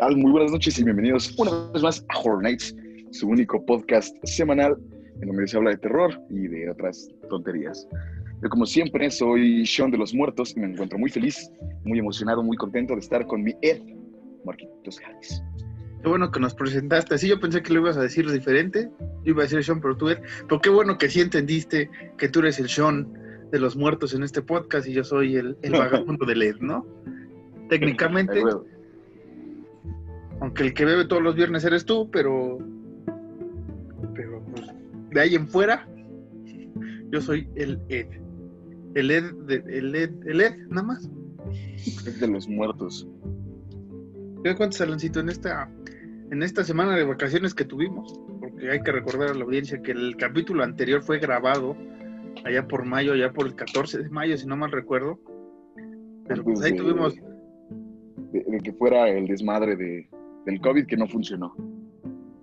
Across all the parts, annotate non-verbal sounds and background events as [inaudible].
tal? Muy buenas noches y bienvenidos una vez más a Horror Nights, su único podcast semanal en donde se habla de terror y de otras tonterías. Yo como siempre soy Sean de los Muertos y me encuentro muy feliz, muy emocionado, muy contento de estar con mi Ed, Marquitos Javis. Qué bueno que nos presentaste. Sí, yo pensé que lo ibas a decir diferente. Yo iba a decir Sean, pero tú eres. Pero qué bueno que sí entendiste que tú eres el Sean de los muertos en este podcast y yo soy el, el [laughs] vagabundo de Ed, ¿no? Técnicamente, aunque el que bebe todos los viernes eres tú, pero. Pero pues, de ahí en fuera, yo soy el Ed. El Ed, de, el Ed, el Ed, nada más. Es de los muertos. ¿Qué cuánto, Alancito, en esta, en esta semana de vacaciones que tuvimos? Porque hay que recordar a la audiencia que el capítulo anterior fue grabado allá por mayo, allá por el 14 de mayo, si no mal recuerdo. Pero pues ahí de- tuvimos De, de que fuera el desmadre de, del COVID que no funcionó.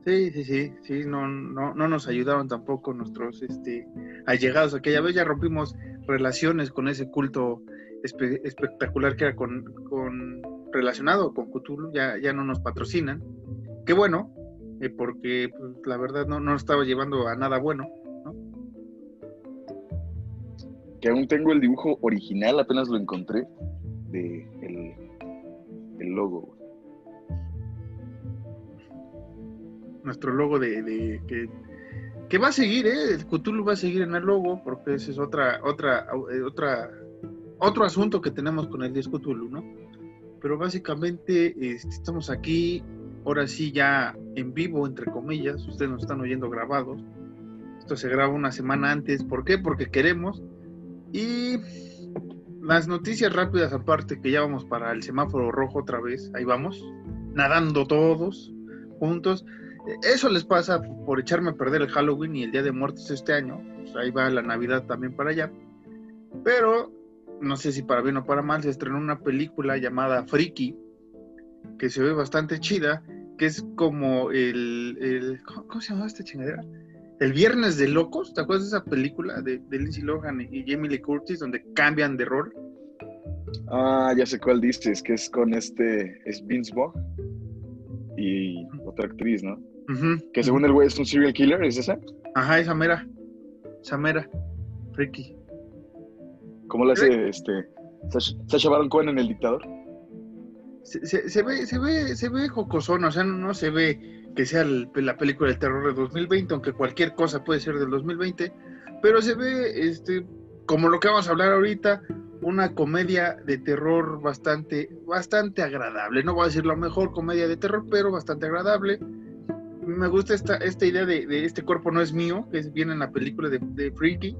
Sí, sí, sí, sí, no, no, no nos ayudaron tampoco nuestros este, allegados. Aquella vez ya rompimos relaciones con ese culto espe- espectacular que era con, con relacionado con Cthulhu, ya, ya no nos patrocinan. Qué bueno, eh, porque pues, la verdad no, no nos estaba llevando a nada bueno. Que aún tengo el dibujo original, apenas lo encontré, de el, el logo. Nuestro logo de, de- que, que va a seguir, ¿eh? El Cthulhu va a seguir en el logo, porque ese es otra, otra, eh, otra, otro asunto que tenemos con el 10 Cthulhu, ¿no? Pero básicamente este, estamos aquí, ahora sí ya en vivo, entre comillas, ustedes nos están oyendo grabados. Esto se graba una semana antes, ¿por qué? Porque queremos. Y las noticias rápidas aparte, que ya vamos para el semáforo rojo otra vez, ahí vamos, nadando todos juntos. Eso les pasa por echarme a perder el Halloween y el Día de Muertos este año. Pues ahí va la Navidad también para allá. Pero no sé si para bien o para mal se estrenó una película llamada Freaky, que se ve bastante chida, que es como el... el- ¿cómo, se llama esta chingadera? El Viernes de Locos, ¿te acuerdas de esa película de, de Lindsay Lohan y Jamie Lee Curtis donde cambian de rol? Ah, ya sé cuál dices, que es con este, es Vince Vaughn y otra actriz, ¿no? Que según el güey es un serial killer, ¿es esa? Ajá, esa mera. Esa mera. Freaky. ¿Cómo le hace este Sacha, Sacha Baron Cohen en El Dictador? se, se- se ve, se ve, se ve jocosona, o sea, no, no se ve que sea el- la película del terror de 2020, aunque cualquier cosa puede ser del 2020, pero se ve, este, como lo que vamos a hablar ahorita, una comedia de terror bastante, bastante agradable. No voy a decir la mejor comedia de terror, pero bastante agradable. Me gusta esta, esta idea de, de este cuerpo no es mío, que es, viene en la película de, de Freaky.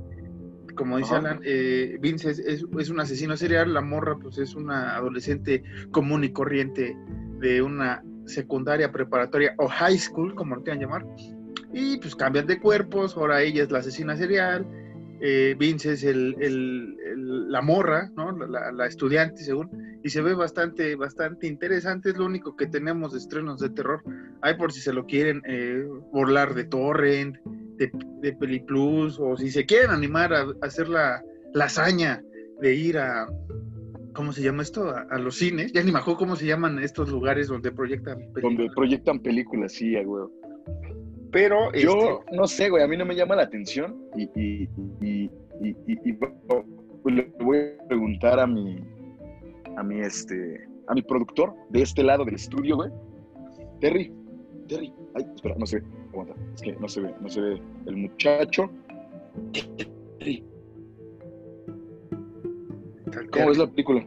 Como dice Ajá. Alan, eh, Vince es, es- es un asesino serial, la morra pues es una adolescente común y corriente de una secundaria, preparatoria o high school, como lo quieran llamar. Y pues cambian de cuerpos, ahora ella es la asesina serial, eh, Vince es el, el- el- la morra, ¿no? La, estudiante, según, y se ve bastante, bastante interesante. Es lo único que tenemos de estrenos de terror. Hay por si se lo quieren eh, burlar de Torrent, de, de Peliplus, o si se quieren animar a, a hacer la, la hazaña de ir a, ¿cómo se llama esto? A, a los cines. Ya ni me acuerdo cómo se llaman estos lugares donde proyectan Donde películas. proyectan películas, sí, a huevo. Pero, Yo este, no sé, güey, a mí no me llama la atención y, y, y, y, le voy a preguntar a mi, a mi, este, a mi productor de este lado del estudio, güey. Terry, Terry, ay, espera, no se ve, aguanta, es que no se ve, no se ve el muchacho. Terry, ¿cómo es la película?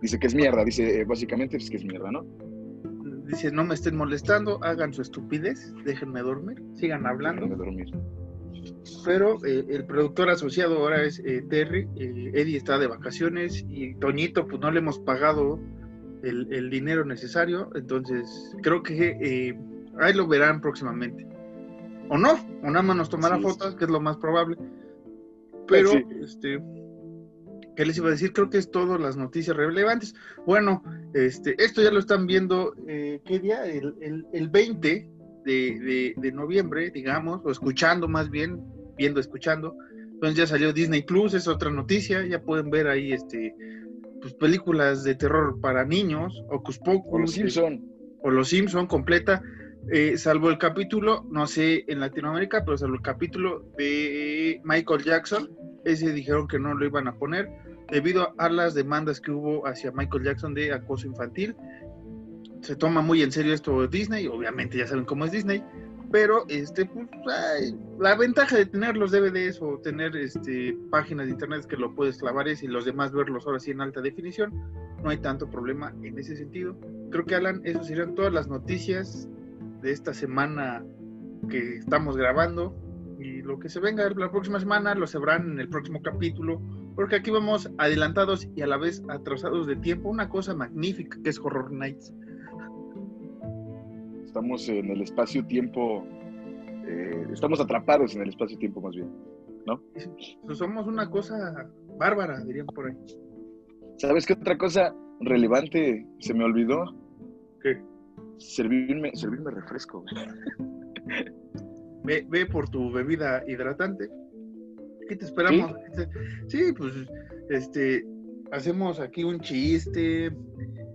Dice que es mierda, dice eh, básicamente pues, que es mierda, ¿no? Dice, no me estén molestando, hagan su estupidez, déjenme dormir, sigan hablando. Déjame dormir. Pero eh, el productor asociado ahora es eh, Terry, eh, Eddie está de vacaciones y Toñito pues no le hemos pagado el, el dinero necesario, entonces creo que ahí lo verán próximamente. O no, o nada más nos tomará Sí, fotos, que es lo más probable. Pero, Sí. este, ¿qué les iba a decir? Creo que es todo las noticias relevantes. Bueno, este, esto ya lo están viendo, eh, ¿qué día? El, el, el 20 de, de- de noviembre, digamos, o escuchando más bien, viendo, escuchando. Entonces ya salió Disney Plus, es otra noticia, ya pueden ver ahí este pues, películas de terror para niños, Ocus Pocus. O los Simpson. O los Simpson completa, eh, salvo el capítulo, no sé en Latinoamérica, pero salvo el capítulo de Michael Jackson, ese dijeron que no lo iban a poner debido a las demandas que hubo hacia Michael Jackson de acoso infantil. Se toma muy en serio esto Disney, obviamente ya saben cómo es Disney, pero este pues, la ventaja de tener los DVDs o tener este páginas de internet que lo puedes clavar es y los demás verlos ahora sí en alta definición, no hay tanto problema en ese sentido. Creo que Alan, eso serían todas las noticias de esta semana que estamos grabando y lo que se venga la próxima semana lo sabrán en el próximo capítulo porque aquí vamos adelantados y a la vez atrasados de tiempo, una cosa magnífica que es Horror Nights. Estamos en el espacio-tiempo, eh, estamos atrapados en el espacio-tiempo más bien, ¿no? Pues somos una cosa bárbara, dirían por ahí. ¿Sabes qué otra cosa relevante se me olvidó? ¿Qué? Servirme, servirme refresco. Ve, ve por tu bebida hidratante. ¿Qué te esperamos? ¿Sí? pues, este, hacemos aquí un chiste.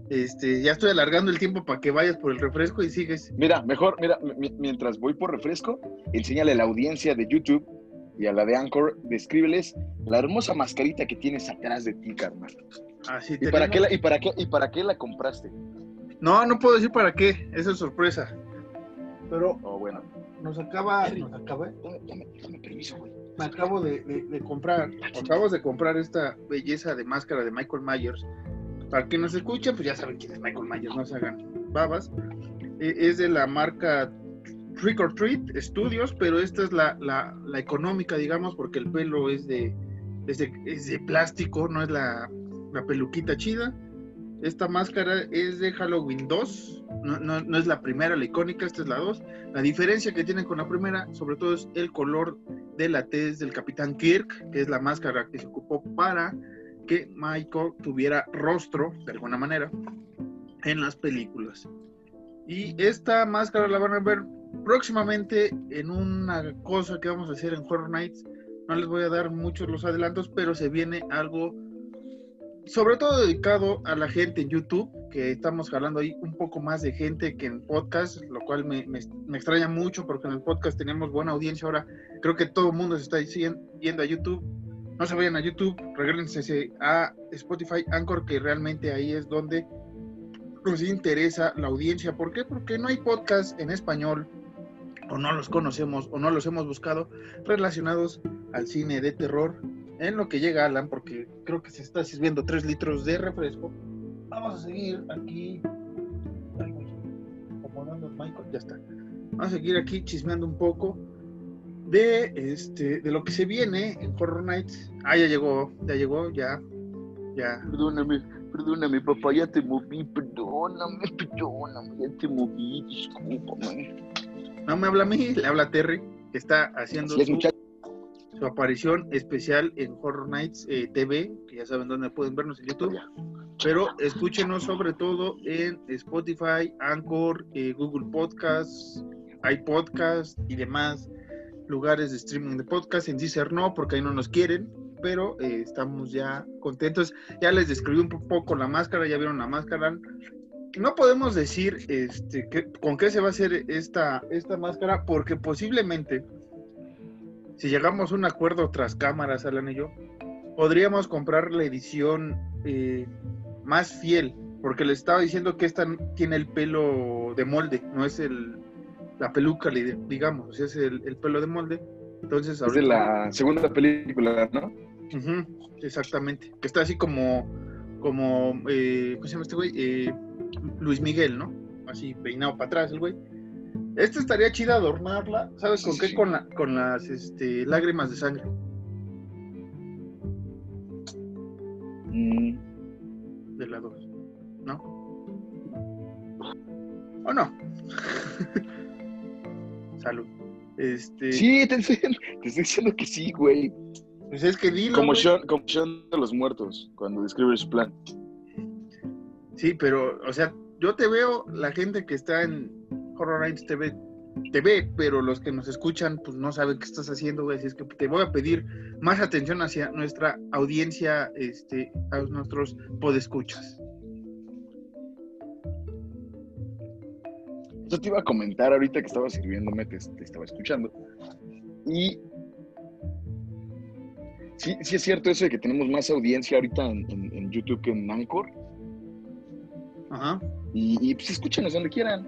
Este, ya estoy alargando el tiempo para que vayas por el refresco y sigues. Mira, mejor, mira, mientras voy por refresco, enséñale a la audiencia de YouTube y a la de Anchor, descríbeles la hermosa mascarita que tienes atrás de ti, carnal. Así ¿Y para, qué la, y, para qué, ¿Y para qué la compraste? No, no puedo decir para qué, esa es sorpresa. Pero oh, bueno. nos acaba, nos acaba. Dame, permiso, güey. Me acabo de, comprar, acabamos de comprar esta belleza de máscara de Michael Myers. Para quien nos escucha, pues ya saben quién es Michael Myers, no se hagan babas. E, es de la marca Trick or Treat Studios, pero esta es la, la, económica, digamos, porque el pelo es de, es de, plástico, no es la, la, peluquita chida. Esta máscara es de Halloween 2, no, es la primera, la icónica, esta es la 2. La diferencia que tiene con la primera, sobre todo, es el color de la tez del Capitán Kirk, que es la máscara que se ocupó para que Michael tuviera rostro, de alguna manera, en las películas. Y esta máscara la van a ver próximamente en una cosa que vamos a hacer en Horror Nights. No les voy a dar muchos los adelantos, pero se viene algo sobre todo dedicado a la gente en YouTube, que estamos jalando ahí un poco más de gente que en podcast, lo cual me, extraña mucho porque en el podcast tenemos buena audiencia. Ahora creo que todo el mundo se está yendo a YouTube. No se vayan a YouTube, regresense a Spotify, Anchor, que realmente ahí es donde nos interesa la audiencia. ¿Por qué? Porque no hay podcast en español, o no los conocemos, o no los hemos buscado, relacionados al cine de terror en lo que llega Alan, porque creo que se está sirviendo 3 litros de refresco. Vamos a seguir aquí. Acomodando el Michael, ya está. Vamos a seguir aquí chismeando un poco de este de lo que se viene en Horror Nights. Ah, ya llegó, ya llegó, ya. Ya. Perdóname, perdóname, papá, ya te moví, perdóname, perdóname, ya te moví, discúlpame. No me habla a mí, le habla a Terry, que está haciendo su aparición especial en Horror Nights eh, TV, que ya saben dónde pueden vernos en YouTube. Pero escúchenos sobre todo en Spotify, Anchor, eh, Google Podcasts, iPodcast y demás lugares de streaming de podcast. En Deezer no, porque ahí no nos quieren, pero eh, estamos ya contentos. Ya les describí un poco la máscara, ya vieron la máscara. No podemos decir este, con qué se va a hacer esta, esta máscara, porque posiblemente si llegamos a un acuerdo tras cámaras, Alan y yo, podríamos comprar la edición eh, más fiel, porque le estaba diciendo que esta tiene el pelo de molde, no es el, la peluca, digamos, es el, pelo de molde. Entonces, Es de la segunda película, ¿no? exactamente, que está así como, como, eh, ¿cómo se llama este güey? Eh, Luis Miguel, ¿no? Así peinado para atrás el güey. Esta estaría chida adornarla, ¿sabes con qué? Con, la, con las este, lágrimas de sangre. Mm. De la 2, ¿no? ¿O no? [laughs] Salud. Este... Sí, te estoy, diciendo que sí, güey. Pues es que dilo. Como Sean, como Sean de los muertos, cuando describe su plan. Sí, pero, o sea, yo te veo la gente que está en Horror Nights TV te ve, pero los que nos escuchan, pues no saben qué estás haciendo, güey. Así es que te voy a pedir más atención hacia nuestra audiencia, este, a nuestros podescuchas. Yo te iba a comentar ahorita que estaba sirviéndome, te, te estaba escuchando. Y sí, sí es cierto eso de que tenemos más audiencia ahorita en, en- en YouTube que en Anchor. Ajá. Y, y, pues escúchanos donde quieran.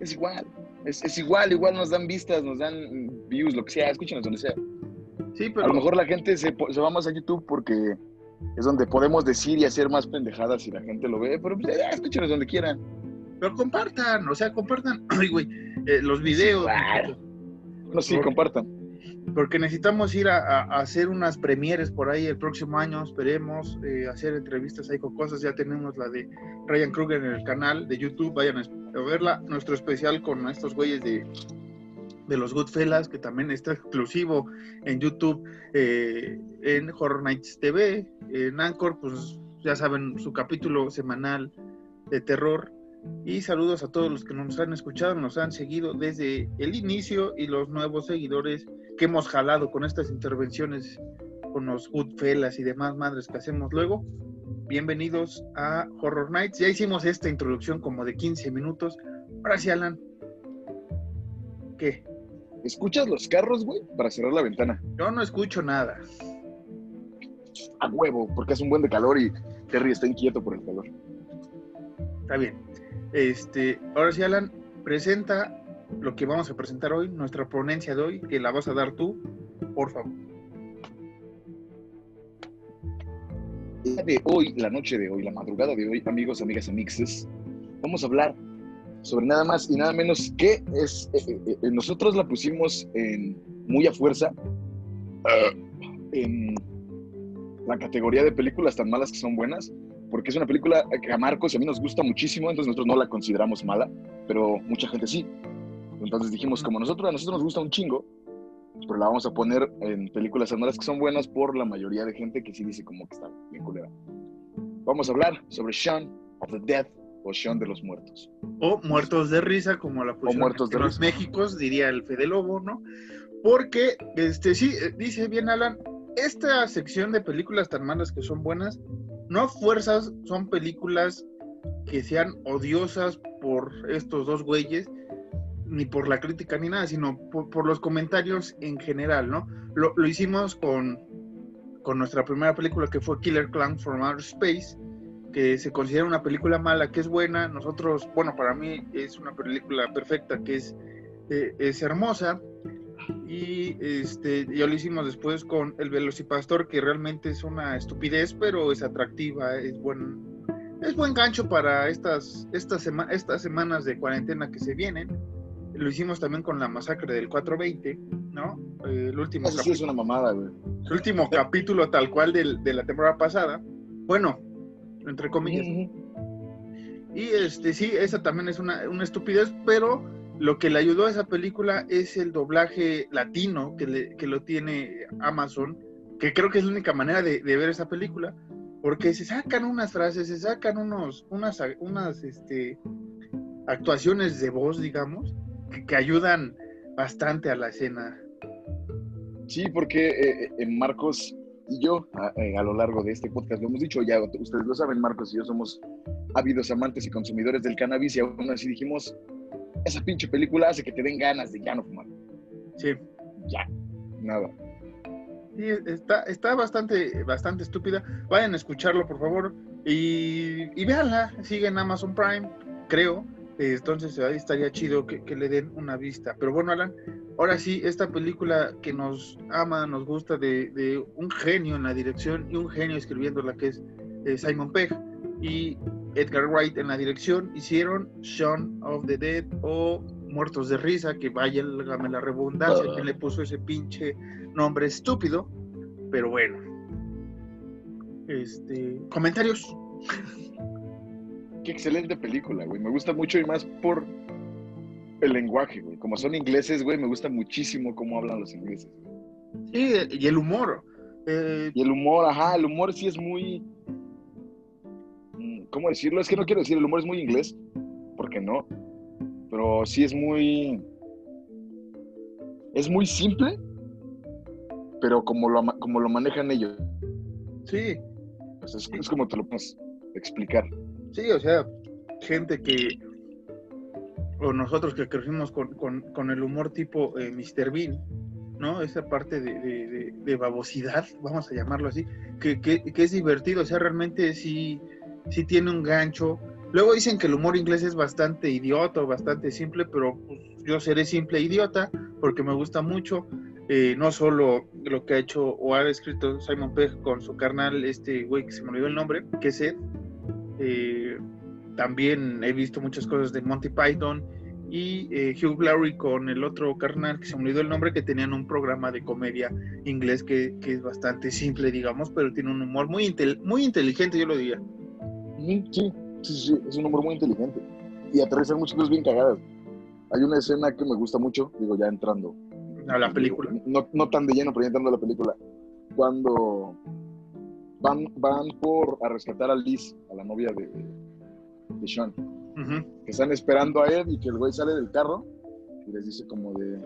Es igual. Es, es igual, igual nos dan vistas, nos dan views, lo que sea. Escúchanos donde sea. Sí, A pero lo mejor la gente se, se va más a YouTube porque es donde podemos decir y hacer más pendejadas si la gente lo ve. Pero pues, eh, escúchanos donde quieran. Pero compartan, o sea, compartan, [clears throat] ay, güey, eh, los videos. igual. No, sí, compartan. Porque necesitamos ir a, hacer unas premieres por ahí el próximo año, esperemos, eh, hacer entrevistas ahí con cosas. Ya tenemos la de Ryan Kruger en el canal de YouTube, vayan a verla. Nuestro especial con estos güeyes de, de los Goodfellas, que también está exclusivo en YouTube, eh, en Horror Nights TV, en Anchor, pues ya saben, su capítulo semanal de terror. Y saludos a todos los que nos han escuchado, nos han seguido desde el inicio y los nuevos seguidores que hemos jalado con estas intervenciones con los Goodfellas y demás madres que hacemos luego. Bienvenidos a Horror Nights. Ya hicimos esta introducción como de 15 minutos. Ahora sí, Alan. ¿Qué? ¿Escuchas los carros, güey? Para cerrar la ventana. Yo no escucho nada. A huevo, porque hace un buen de calor y Terry está inquieto por el calor. Está bien. Este, ahora sí, Alan, presenta lo que vamos a presentar hoy, nuestra ponencia de hoy, que la vas a dar tú, por favor. De hoy, la noche de hoy, la madrugada de hoy, amigos, amigas, amixes, vamos a hablar sobre nada más y nada menos que es. eh, eh, eh, nosotros la pusimos en muy a fuerza ah, en la categoría de películas tan malas que son buenas, porque es una película que a Marcos y a mí nos gusta muchísimo, entonces nosotros no la consideramos mala, pero mucha gente sí. Entonces dijimos, como nosotros, a nosotros nos gusta un chingo, pero la vamos a poner en películas malas que son buenas por la mayoría de gente que sí dice como que está bien culera. Vamos a hablar sobre Shaun of the Dead o Shaun de los Muertos. O muertos de risa, como la pusieron muertos en de los. Méxicos, diría el Fede Lobo, ¿no? Porque, este, sí, eh, dice bien Alan, esta sección de películas tan malas que son buenas, no fuerzas son películas que sean odiosas por estos dos güeyes, ni por la crítica ni nada, sino por, los comentarios en general, ¿no? Lo, lo hicimos con, con nuestra primera película que fue Killer Clown from Outer Space, que se considera una película mala, que es buena. Nosotros, bueno, para mí es una película perfecta, que es, eh, es hermosa. Y este, ya lo hicimos después con El Velocipastor, que realmente es una estupidez, pero es atractiva, es buen, es buen gancho para estas, estas, sema- estas semanas de cuarentena que se vienen. Lo hicimos también con la masacre del 420, ¿no? Eh, el último Eso sí es una mamada, güey. el último capítulo tal cual del- de la temporada pasada. Bueno, entre comillas. Y este sí, esa también es una, una estupidez, pero lo que le ayudó a esa película es el doblaje latino que, le- que lo tiene Amazon, que creo que es la única manera de, ver esa película, porque se sacan unas frases, se sacan unos, unas, unas este, actuaciones de voz, digamos, que, ayudan bastante a la escena. Sí, porque eh, eh, Marcos y yo, a, eh, a lo largo de este podcast, lo hemos dicho ya, ustedes lo saben, Marcos y yo somos ávidos amantes y consumidores del cannabis y aún así dijimos, esa pinche película hace que te den ganas de ya no fumar. Sí. Ya, nada. Sí, está, está bastante, bastante estúpida. Vayan a escucharlo, por favor. Y, y véanla. Sigue en Amazon Prime, creo. Entonces ahí estaría chido que, que le den una vista. Pero bueno, Alan, ahora sí, esta película que nos ama, nos gusta de, de un genio en la dirección y un genio escribiendo la que es eh, Simon Pegg y Edgar Wright en la dirección, hicieron Shaun of the Dead o Muertos de Risa, que vaya la redundancia, Ah. que le puso ese pinche nombre estúpido, pero bueno. Este, comentarios. Qué excelente película, güey. Me gusta mucho y más por el lenguaje, güey. Como son ingleses, güey, me gusta muchísimo cómo hablan los ingleses. Sí, y el humor. Eh, Y el humor, ajá, el humor sí es muy... ¿Cómo decirlo? Es que no quiero decir, el humor es muy inglés, porque no. Pero sí es muy... es muy simple, pero como lo, como lo manejan ellos, Sí, pues es, es como te lo puedes explicar. sí, o sea, gente que, o nosotros que crecimos con, con- con el humor tipo eh, Mr. Bean, ¿no? Esa parte de, de- de- de babosidad, vamos a llamarlo así, que, que- que es divertido, o sea, realmente sí, sí tiene un gancho. Luego dicen que el humor inglés es bastante idiota, bastante simple, pero pues, yo seré simple idiota porque me gusta mucho. eh, no solo lo que ha hecho o ha escrito Simon Pegg con su carnal, este güey que se me olvidó el nombre, que es Ed. Eh, también he visto muchas cosas de Monty Python y eh, Hugh Laurie con el otro carnal que se me olvidó el nombre, que tenían un programa de comedia inglés que, que es bastante simple, digamos, pero tiene un humor muy, intel- muy inteligente, yo lo diría. Sí, sí, sí, es un humor muy inteligente. Y aterrizan muchas cosas bien cagadas. Hay una escena que me gusta mucho, digo, ya entrando. A la película. No, no tan de lleno, pero ya entrando a la película. Cuando van, van por a rescatar a Liz, a la novia de, de Sean, que están esperando a Ed y que el güey sale del carro y les dice como de...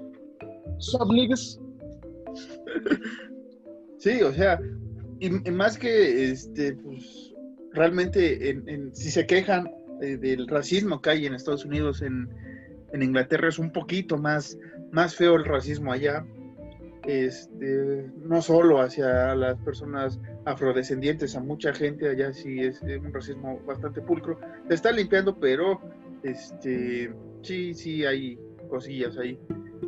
Sup, niggas? Sí, o sea, y, y más que este, pues realmente en, en- si se quejan eh, del racismo que hay en Estados Unidos, en, en Inglaterra es un poquito más, más feo el racismo allá. Este, no solo hacia las personas afrodescendientes, a mucha gente allá sí es eh, un racismo bastante pulcro. Se está limpiando, pero este, sí, sí hay cosillas ahí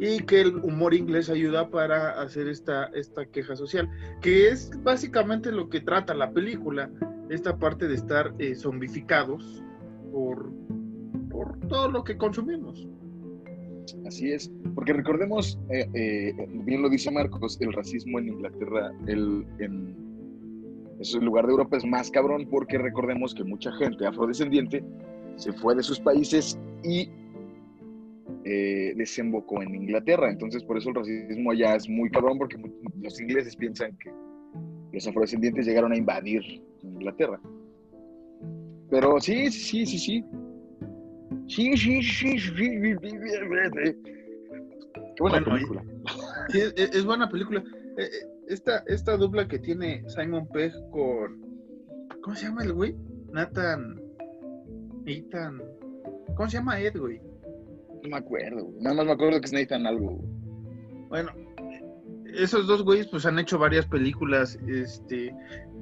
y que el humor inglés ayuda para hacer esta, esta queja social, que es básicamente lo que trata la película, esta parte de estar eh, zombificados por, por todo lo que consumimos. Así es, porque recordemos, eh, eh, bien lo dice Marcos, el racismo en Inglaterra, el, en ese lugar de Europa es más cabrón porque recordemos que mucha gente afrodescendiente se fue de sus países y eh, desembocó en Inglaterra. Entonces, por eso el racismo allá es muy cabrón porque los ingleses piensan que los afrodescendientes llegaron a invadir en Inglaterra. Pero sí, sí, sí, sí. Sí, sí, sí, sí. sí, sí, sí, sí. Qué buena bueno, película. Y... Es, es, buena película. Esta, esta dupla que tiene Simon Pegg con. ¿Cómo se llama el güey? Nathan. Nathan. ¿Cómo se llama Ed, güey? No me acuerdo, güey. Nada más me acuerdo que es Nathan algo. Bueno, esos dos güeyes pues han hecho varias películas. Este,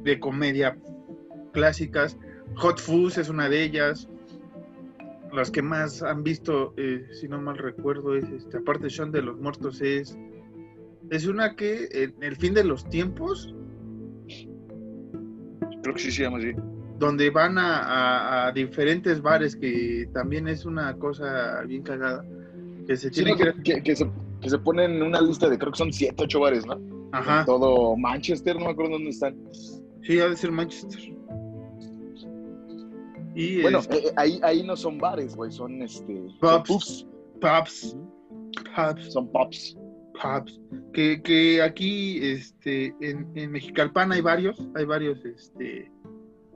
de comedia clásicas. Hot Fuzz es una de ellas. Las que más han visto, eh, si no mal recuerdo, es este, aparte Shaun de los Muertos, es, es una que en el fin de los tiempos, Creo que sí se llama así. donde van a, a- a diferentes bares, que también es una cosa bien cagada, que se Sí, no, que... que, que- que se, que se ponen en una lista de, creo que son 7, 8 bares, ¿no? Ajá, En todo Manchester, no me acuerdo dónde están. Sí, ha de ser Manchester. Y Bueno, este, eh, ahí, ahí no son bares, güey, son este. Pubs. pubs. pubs, Son pubs. pubs, que, que aquí este, en, en Mexicalpan hay varios, hay varios, este,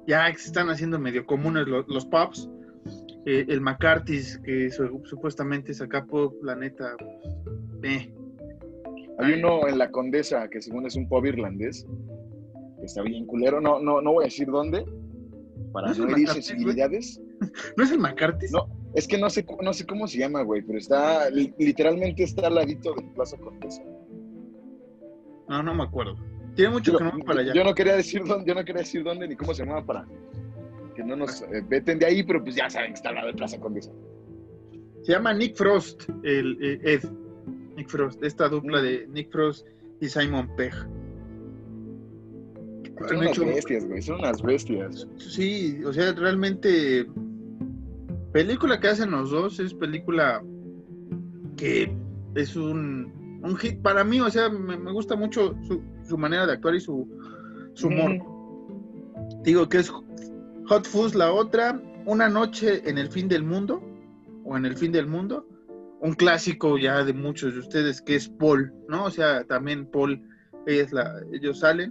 ya se están haciendo medio comunes los, los pubs. Eh, el McCarthy's, que su- supuestamente es acá pub, la neta, pues, eh. Hay Ay. uno en la Condesa que según es un pub irlandés, está bien culero. No, no, no voy a decir dónde, para ¿No no herir sensibilidades. ¿No es el McCarthy's? No. Es que no sé, no sé cómo se llama, güey, pero está, li- literalmente está al ladito de Plaza Condesa. no, no me acuerdo. Tiene mucho Yo, que no para allá. yo no quería decir dónde, yo no quería decir dónde ni cómo se llamaba para que no nos eh, veten de ahí, pero pues ya saben que está al lado de Plaza Condesa. Se llama Nick Frost, el eh, Ed. Nick Frost, esta dupla de Nick Frost y Simon Pegg. Son unas hecho- bestias, güey, son unas bestias. Sí, o sea, realmente película que hacen los dos es película que es un, un hit para mí, o sea, me, me gusta mucho su, su manera de actuar y su, su humor. Digo que es Hot Fuzz la otra, Una noche en el fin del mundo o en el fin del mundo, un clásico ya de muchos de ustedes que es Paul, ¿no? O sea, también Paul, ella es la, ellos salen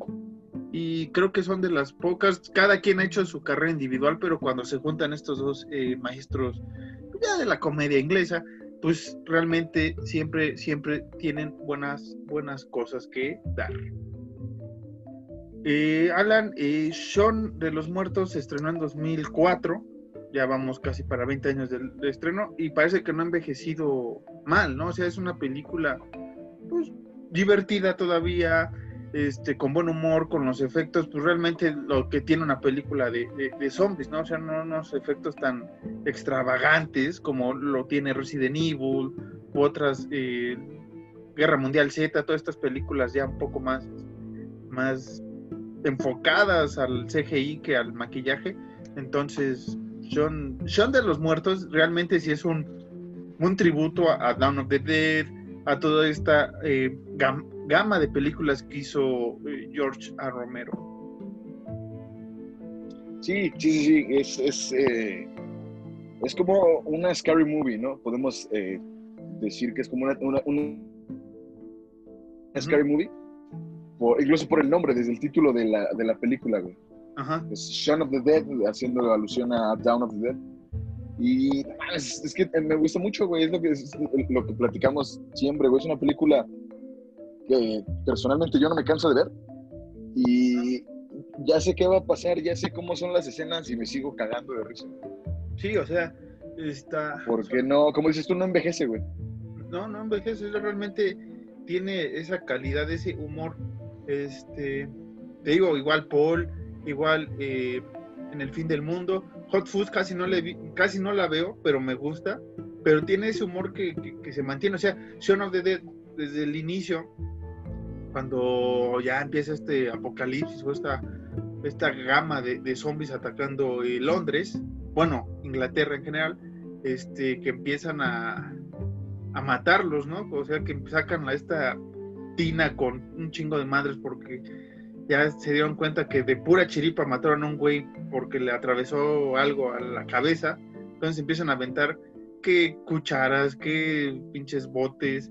y creo que son de las pocas, cada quien ha hecho su carrera individual, pero cuando se juntan estos dos eh, maestros ya de la comedia inglesa, pues realmente siempre, siempre tienen buenas, buenas cosas que dar. Eh, Alan, eh, Sean de los Muertos se estrenó en 2004, ya vamos casi para 20 años de, estreno, y parece que no ha envejecido mal, ¿no? O sea, es una película, pues, divertida todavía, este, con buen humor, con los efectos, pues realmente lo que tiene una película de, zombies, ¿no? O sea, no unos efectos tan extravagantes como lo tiene Resident Evil u otras, eh, Guerra Mundial Z, todas estas películas ya un poco más, más enfocadas al CGI que al maquillaje. Entonces, Sean, de los Muertos realmente sí es un, un tributo a, a Dawn of the Dead, a toda esta eh, gama de películas que hizo eh, George A. Romero. Sí, sí, sí, es, es, eh, es como una scary movie, ¿no? Podemos decir que es como una, una, scary movie, incluso por el nombre, desde el título de la, de la película, güey. Ajá. Es Shaun of the Dead, haciendo alusión a Down of the Dead. Y es, que me gusta mucho, güey. Es lo que, lo que platicamos siempre, güey. Es una película que personalmente yo no me canso de ver. Y ya sé qué va a pasar, ya sé cómo son las escenas y me sigo cagando de risa. Sí, o sea, está. Porque no, como dices tú, no envejece, güey. No, no envejece. Realmente tiene esa calidad, ese humor. Este. Te digo, igual Paul, igual eh, en el fin del mundo Hot Fuzz casi no, le casi no la veo, pero me gusta. Pero tiene ese humor que, se mantiene. O sea, Shaun of the Dead, desde el inicio, cuando ya empieza este apocalipsis o esta, esta gama de, zombies atacando eh, Londres, bueno, Inglaterra en general, este, que empiezan a, a matarlos, ¿no? O sea, que sacan a esta tina con un chingo de madres porque ya se dieron cuenta que de pura chiripa mataron a un güey porque le atravesó algo a la cabeza. Entonces empiezan a aventar que cucharas, que pinches botes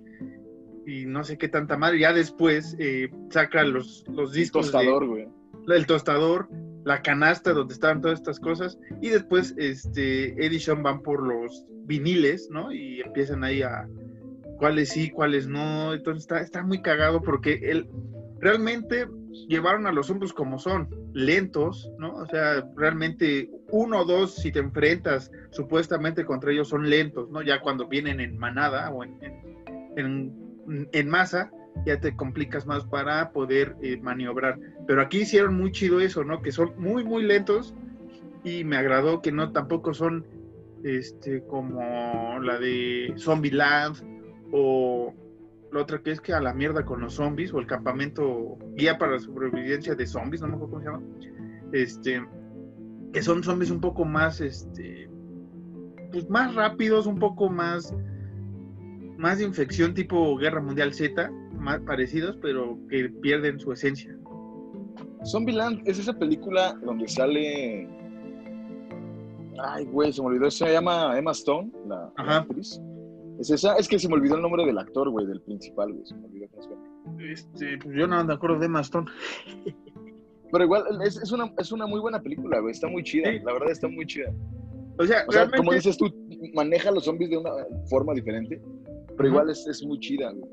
y no sé qué tanta madre. Ya después eh, saca los, los discos. El tostador, güey. El tostador, la canasta donde estaban todas estas cosas. Y después este, Eddie Sean van por los viniles, ¿no? Y empiezan ahí a cuáles sí, cuáles no. Entonces está, está muy cagado porque él realmente llevaron a los hombros como son, lentos, ¿no? O sea, realmente uno o dos, si te enfrentas supuestamente contra ellos, son lentos, ¿no? Ya cuando vienen en manada o en, en, masa, ya te complicas más para poder eh, maniobrar. Pero aquí hicieron muy chido eso, ¿no? Que son muy, muy lentos y me agradó que no tampoco son este como la de Zombieland o la otra que es que a la mierda con los zombies, o el campamento guía para la sobrevivencia de zombies, no me acuerdo cómo se llama. Este, que son zombies un poco más, este, pues más rápidos, un poco más, más de infección tipo Guerra Mundial Z, más parecidos, pero que pierden su esencia. Zombieland es esa película donde sale. Ay, güey, se me olvidó. Se llama Emma Stone, la, actriz. Es esa, es que se me olvidó el nombre del actor, güey, del principal, güey. Se me olvidó Este, pues yo no me acuerdo de Maston. [laughs] Pero igual, es, es, una, es una muy buena película, güey. Está muy chida. La verdad está muy chida. O sea, como dices tú, maneja a los zombies de una forma diferente. Pero igual es, es, muy chida, güey.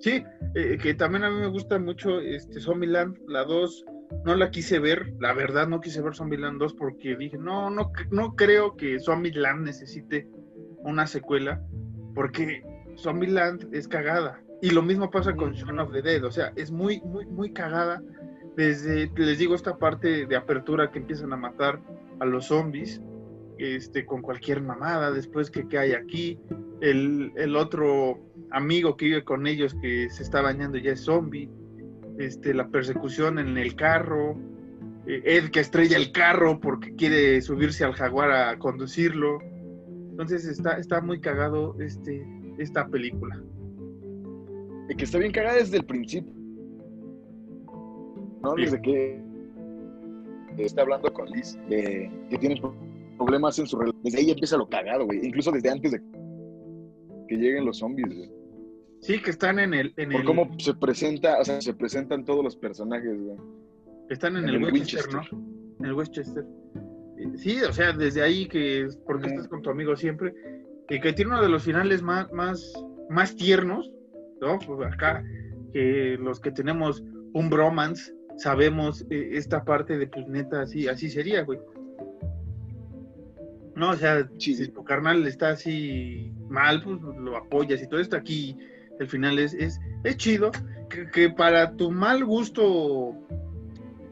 Sí, eh, que también a mí me gusta mucho este Zombieland, la 2. No la quise ver, la verdad no quise ver Zombieland 2 porque dije, no, no, no creo que Zombieland necesite una secuela porque Zombieland es cagada. Y lo mismo pasa con Shaun of the Dead, o sea, es muy, muy, muy cagada. Desde, les digo, esta parte de apertura que empiezan a matar a los zombies, este, con cualquier mamada, después que, hay aquí, el, el, otro amigo que vive con ellos que se está bañando ya es zombie, este, la persecución en el carro, eh, Ed que estrella el carro porque quiere subirse al jaguar a conducirlo, entonces está, está muy cagado este, esta película. Y que está bien cagada desde el principio. ¿No? Desde que está hablando con Liz, que tiene problemas en su relación. Desde ahí empieza lo cagado, güey. Incluso desde antes de que lleguen los zombies, Sí, que están en el. En Por cómo se presenta, o sea, se presentan todos los personajes, güey. Están en, el, Westchester, ¿no? En el Westchester. Sí, o sea, desde ahí que, porque estás con tu amigo siempre, y que tiene uno de los finales más, más, más tiernos, ¿no? Pues acá, que los que tenemos un bromance, sabemos eh, esta parte de, pues neta, así, así sería, güey. No, o sea, Sí. si tu carnal está así mal, pues lo apoyas y todo esto aquí, el final es, es, es chido, que, que para tu mal gusto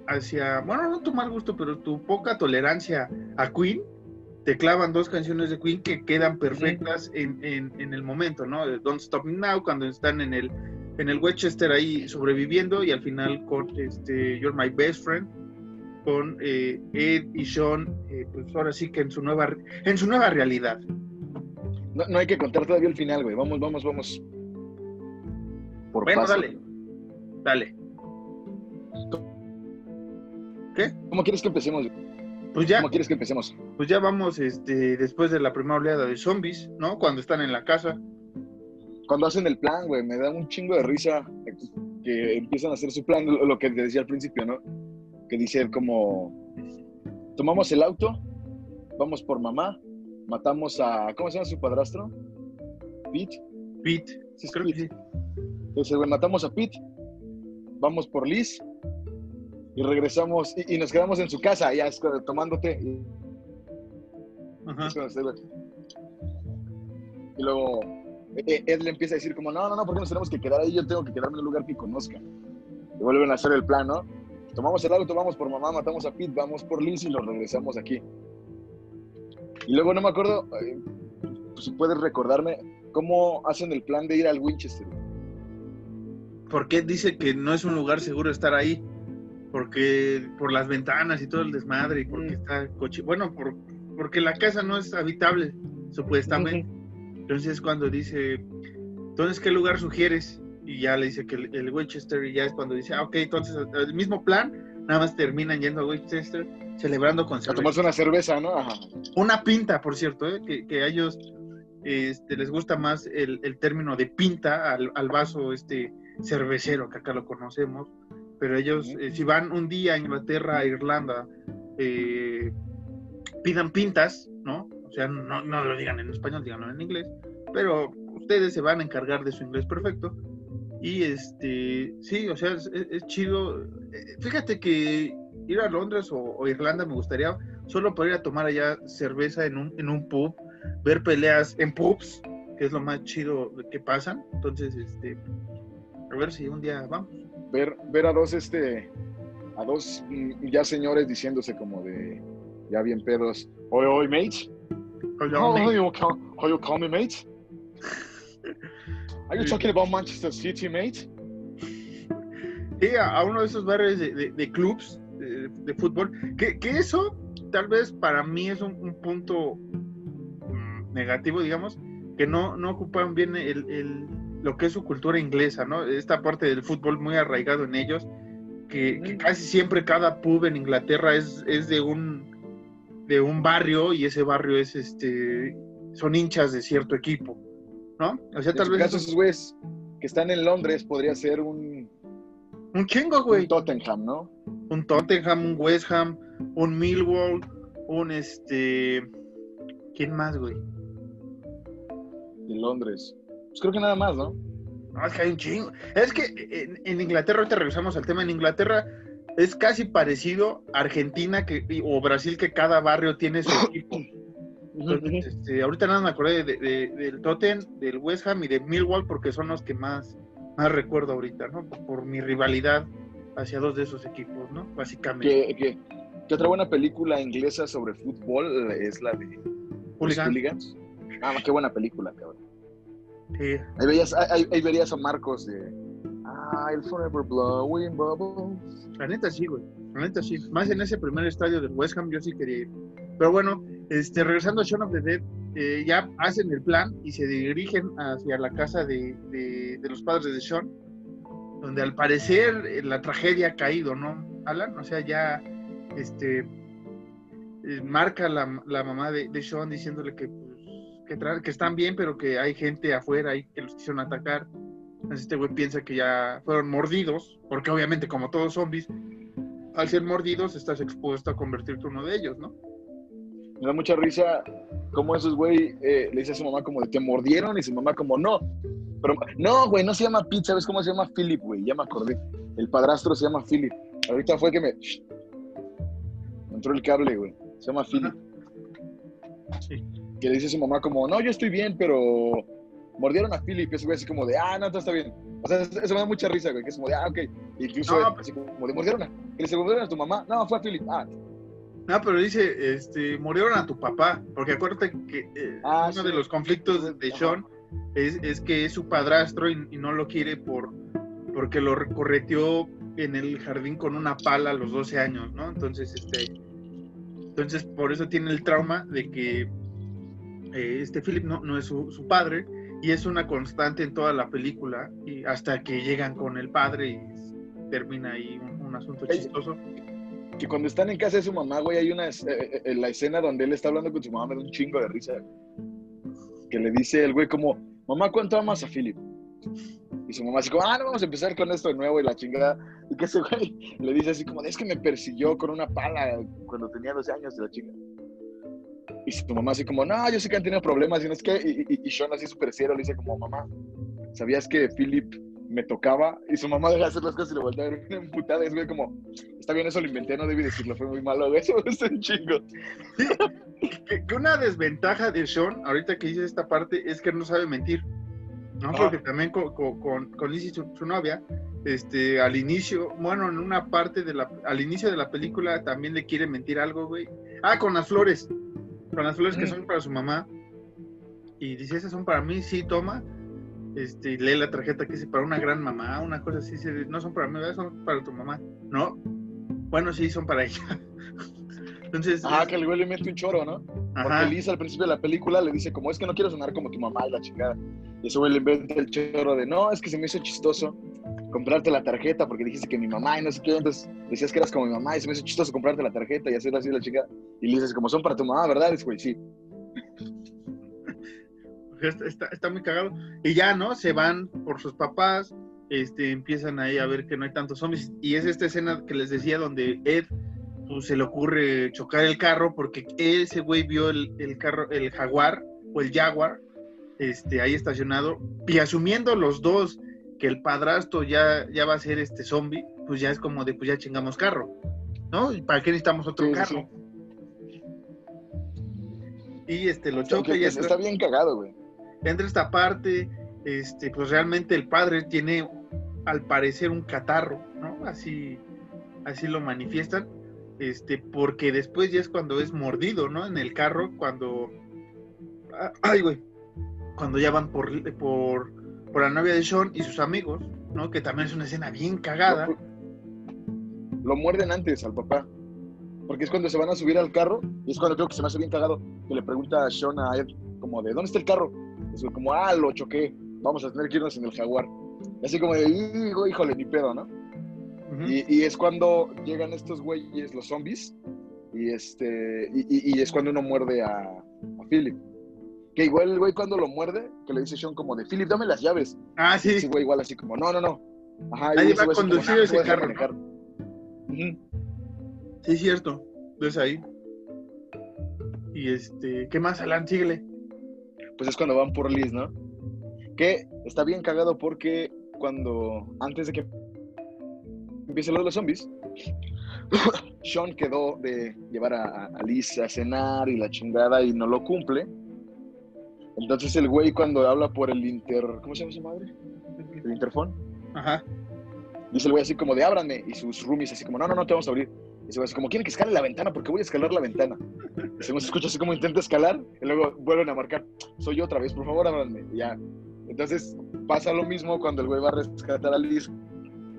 hacia, bueno, no tu mal gusto, pero tu poca tolerancia a Queen, te clavan dos canciones de Queen que quedan perfectas en, en, en el momento, ¿no? De Don't Stop Me Now, cuando están en el, en el Westchester ahí sobreviviendo y al final con este You're My Best Friend con eh, Ed y Sean, eh, pues ahora sí que en su nueva en su nueva realidad. No, no hay que contar todavía el final, güey. Vamos, vamos, vamos. Por Bueno, paso. dale, dale. ¿Qué? ¿Cómo quieres que empecemos? Pues ya, ¿Cómo quieres que empecemos? pues ya vamos este, después de la primera oleada de zombies, ¿no? Cuando están en la casa. Cuando hacen el plan, güey, me da un chingo de risa que empiezan a hacer su plan, lo lo que te decía al principio, ¿no? Que dice como, tomamos el auto, vamos por mamá, matamos a, ¿cómo se llama su padrastro? Pete. Pete, Sí, creo que sí. Entonces, güey, matamos a Pete, vamos por Liz y regresamos y, y nos quedamos en su casa, ya es tomándote. Y, Ajá. luego eh, Ed le empieza a decir como, no, no, no, ¿por qué nos tenemos que quedar ahí? Yo tengo que quedarme en un lugar que conozca. Y vuelven a hacer el plan, ¿no? Tomamos el auto, vamos por mamá, matamos a Pete, vamos por Liz y nos regresamos aquí. Y luego no me acuerdo, eh, si puedes recordarme, cómo hacen el plan de ir al Winchester. porque dice que no es un lugar seguro estar ahí, porque por las ventanas y todo el desmadre, y porque Mm. está coche, bueno, por, porque la casa no es habitable, supuestamente. Entonces cuando dice, entonces, ¿qué lugar sugieres? Y ya le dice que el, el Winchester, y ya es cuando dice, ah, ok, entonces el mismo plan, nada más terminan yendo a Winchester, celebrando con A cerveza. tomarse una cerveza, ¿no? Ajá. Una pinta, por cierto, ¿eh? que, que a ellos este, les gusta más el, el término de pinta al, al vaso este cervecero, que acá lo conocemos, pero ellos, eh, si van un día a Inglaterra, a Irlanda, eh, pidan pintas, ¿no? O sea, no, no lo digan en español, díganlo en inglés, pero ustedes se van a encargar de su inglés perfecto. Y este, sí, o sea, es, es- chido. Eh, Fíjate que ir a Londres o, o Irlanda me gustaría solo para ir a tomar allá cerveza en un, en un pub, ver peleas en pubs, que es lo más chido que pasan. Entonces, este, a ver si un día vamos. Ver, ver a dos, este, a dos mm, ya señores diciéndose como de, ya bien pedos, oye, oye, mate, Oye, how, mate. you call, how you call me, mate? Are you talking about Manchester City, mate? Sí, a, a uno de esos barrios de, de, de clubs de, de fútbol, que, que eso tal vez para mí es un, un punto mm, negativo, digamos, que no, no ocupan bien el, el- lo que es su cultura inglesa, ¿no? Esta parte del fútbol muy arraigado en ellos, que, que Mm. casi siempre cada pub en Inglaterra es, es de un de un barrio y ese barrio es este son hinchas de cierto equipo, ¿no? O sea, En tal su vez caso, eso- esos güeyes que están en Londres podría ser un, un chingo, un güey. Tottenham, ¿no? un Tottenham, un West Ham, un Millwall, un este. ¿Quién más, güey? De Londres. Pues creo que nada más, ¿no? No, es que hay un chingo. Es que en, en Inglaterra, ahorita regresamos al tema, en Inglaterra es casi parecido a Argentina que, o Brasil, que cada barrio tiene su [coughs] equipo. Entonces, este, ahorita nada me acordé de- de- del Tottenham, del West Ham y de Millwall porque son los que más, más recuerdo ahorita, ¿no? Por, por mi rivalidad hacia dos de esos equipos, ¿no? Básicamente. Que, que, que otra buena película inglesa sobre fútbol es la de Los Hooligan. Hooligans. Ah, qué buena película, cabrón. Sí. Ahí verías, ahí, ahí verías a Marcos de I'll forever blowing bubbles. La neta sí, güey. La neta sí. Más en ese primer estadio del West Ham yo sí quería ir. Pero bueno, este, regresando a Shaun of the Dead, eh, ya hacen el plan y se dirigen hacia la casa de, de- de los padres de Sean, donde al parecer eh, la tragedia ha caído, ¿no, Alan? O sea, ya este, eh, marca la, la mamá de, de Sean diciéndole que, pues, que, que están bien, pero que hay gente afuera ahí que los quisieron atacar. Entonces este güey piensa que ya fueron mordidos, porque obviamente como todos zombies, al ser mordidos estás expuesto a convertirte en uno de ellos, ¿no? Me da mucha risa cómo esos güey eh, le dice a su mamá como de te mordieron y su mamá como no. Pero, no, güey, no se llama Pete, ¿sabes cómo se llama Philip, güey? Ya me acordé. El padrastro se llama Philip. Ahorita fue que me... me entró el cable, güey. Se llama Philip. Sí. Que le dice a su mamá como, no, yo estoy bien, pero mordieron a Philip. Y ese güey así como de, ah, no, todo está bien. O sea, eso me da mucha risa, güey, que es como de, ah, ok. Y incluso No, él, así como de, mordieron a... Que le dice, mordieron a tu mamá. No, fue a Philip. Ah, No, pero dice, este, murieron a tu papá, porque acuérdate que eh, Ah, uno sí. de los conflictos de. Sean es, es que es su padrastro y, y no lo quiere por porque lo correteó en el jardín con una pala a los 12 años, ¿no? Entonces, este, entonces por eso tiene el trauma de que eh, este Philip no, no es su, su padre y es una constante en toda la película y hasta que llegan con el padre y termina ahí un, un asunto chistoso. Que cuando están en casa de su mamá, güey, hay una es- eh, eh, la escena donde él está hablando con su mamá, me da un chingo de risa. Que le dice el güey como, mamá, ¿cuánto amas a Philip? Y su mamá así como, ah, no, vamos a empezar con esto de nuevo y la chingada. Y que ese güey le dice así como, es que me persiguió con una pala cuando tenía 12 años de la chingada. Y su mamá así como, no, yo sé que han tenido problemas y no es que, y, y, y Sean así súper serio le dice como, mamá, ¿sabías que Philip me tocaba? Y su mamá deja de hacer las cosas y le voltea a ver bien emputada. Es güey como, está bien, eso lo inventé, no debí decirlo, fue muy malo, güey, [laughs] eso gusta un chingo. que, que una desventaja de Sean, ahorita que dice esta parte, es que no sabe mentir. ¿no? Ah. Porque también con, con, con, Lizzie, su, su novia, este, al inicio, bueno, en una parte de la, al inicio de la película también le quiere mentir algo, güey. Ah, con las flores, con las flores que Mm. son para su mamá. Y dice, esas son para mí, sí, toma. Este, y lee la tarjeta que dice para una gran mamá, una cosa así, no son para mí, son para tu mamá. No, bueno, sí, son para ella. [laughs] Entonces, Ah, es- que el güey le mete un choro, ¿no? Porque. Liz al principio de la película le dice como, es que no quiero sonar como tu mamá y la chingada. Y ese güey le inventa el choro de, no, es que se me hizo chistoso comprarte la tarjeta porque dijiste que mi mamá y no sé qué, entonces decías que eras como mi mamá y se me hizo chistoso comprarte la tarjeta y hacer así la chingada. Y le dices, como son para tu mamá, ¿verdad? Y güey, sí. Está, está- está muy cagado. Y ya, ¿no? Se van por sus papás, este, empiezan ahí a ver que no hay tantos zombies. Y es esta escena que les decía donde Ed pues, se le ocurre chocar el carro porque ese güey vio el, el carro, el jaguar o el jaguar, este, ahí estacionado. Y asumiendo los dos que el padrastro ya, ya va a ser este zombie, pues ya es como de, pues ya chingamos carro, ¿no? ¿Y para qué necesitamos otro Sí, sí, carro? Y este, lo choca y entra- está bien cagado, güey. Entra esta parte, este, pues realmente el padre tiene al parecer un catarro, ¿no? Así, así lo manifiestan, este, porque después ya es cuando es mordido, ¿no? En el carro, cuando, ah, ay, güey, cuando ya van por, por, por la novia de Sean y sus amigos, ¿no? Que también es una escena bien cagada. Lo, lo muerden antes al papá. Porque es cuando se van a subir al carro y es cuando creo que se me hace bien cagado que le pregunta a Sean a Ed como de ¿dónde está el carro? Es como, ah, lo choqué, vamos a tener que irnos en el jaguar. Así como de, hijo, híjole, ni pedo, ¿no? Y, y es cuando llegan estos güeyes, los zombies, y este y, y- y es cuando uno muerde a, a Philip. Que igual el güey cuando lo muerde, que le dice Sean como de, Philip, dame las llaves. Ah, sí, Ese güey igual así como, no, no, no. Ajá, ese va a conducir "No, te ese dejar carro, manejar". Ujú. sí, es cierto, es ahí. Y este, ¿qué más, Alan? Síguele. Pues es cuando van por Liz, ¿no? Que está bien cagado porque cuando, antes de que empiece lo de los zombies, [coughs] Sean quedó de llevar a, a Liz a cenar y la chingada y no lo cumple. Entonces el güey cuando habla por el inter... ¿Cómo se llama su madre? El interfón. Ajá. Dice el güey así como de ábranme y sus roomies así como no, no, no te vamos a abrir. Y ese güey así como quieren que escale la ventana porque voy a escalar la ventana. Y se escucha así como intenta escalar y luego vuelven a marcar soy yo otra vez, por favor ábranme. Ya. Entonces pasa lo mismo cuando el güey va a rescatar a Liz.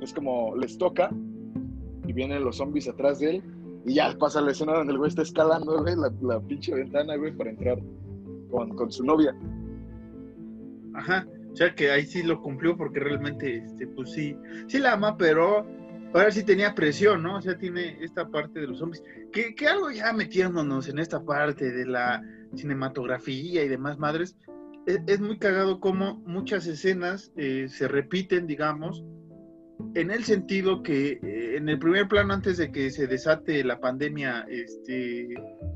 Es como les toca y vienen los zombies atrás de él y ya pasa la escena donde el güey está escalando, güey, la, la pinche ventana, güey, para entrar con, con su novia. Ajá, o sea que ahí sí lo cumplió porque realmente, este, pues sí, sí la ama, pero ahora sí tenía presión, ¿no? O sea, tiene esta parte de los zombies. Que, que algo ya metiéndonos en esta parte de la cinematografía y demás madres, es, es muy cagado como muchas escenas eh, se repiten, digamos, en el sentido que eh, en el primer plano, antes de que se desate la pandemia este,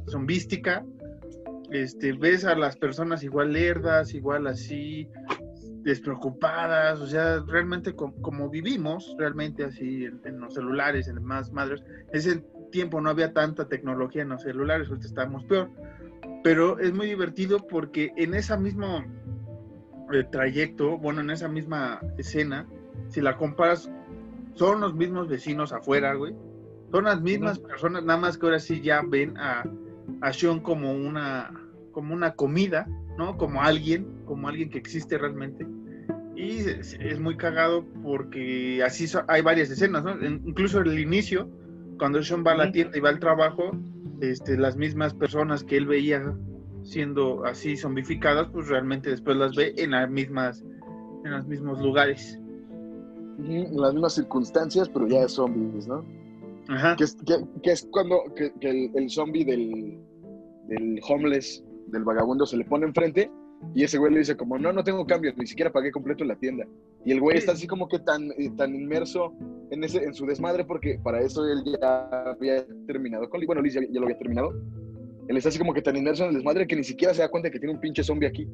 zombística, este, ves a las personas igual lerdas, igual así, despreocupadas, o sea, realmente como, vivimos, realmente así en, los celulares, en más madres, ese tiempo no había tanta tecnología en los celulares, ahorita estábamos peor, pero es muy divertido porque en ese mismo eh, trayecto, bueno, en esa misma escena, si la comparas, son los mismos vecinos afuera, güey, son las mismas personas, nada más que ahora sí ya ven a, a Sean como una, como una comida, ¿no? Como alguien, como alguien que existe realmente. Y es, muy cagado porque así hay varias escenas, ¿no? incluso en el inicio, cuando Sean va a la tienda y va al trabajo, este, las mismas personas que él veía siendo así zombificadas, pues realmente después las ve en las mismas, en los mismos lugares. En las mismas circunstancias, pero ya es zombies, ¿no? Que, es, que, es cuando que, el, zombie del, del homeless, del vagabundo, se le pone enfrente y ese güey le dice como, no, no tengo cambios, ni siquiera pagué completo la tienda. Y el güey está así como que tan, eh, tan inmerso en, ese, en su desmadre porque para eso él ya había terminado con Bueno, Liz ya, lo había terminado. Él está así como que tan inmerso en el desmadre que ni siquiera se da cuenta que tiene un pinche zombie aquí.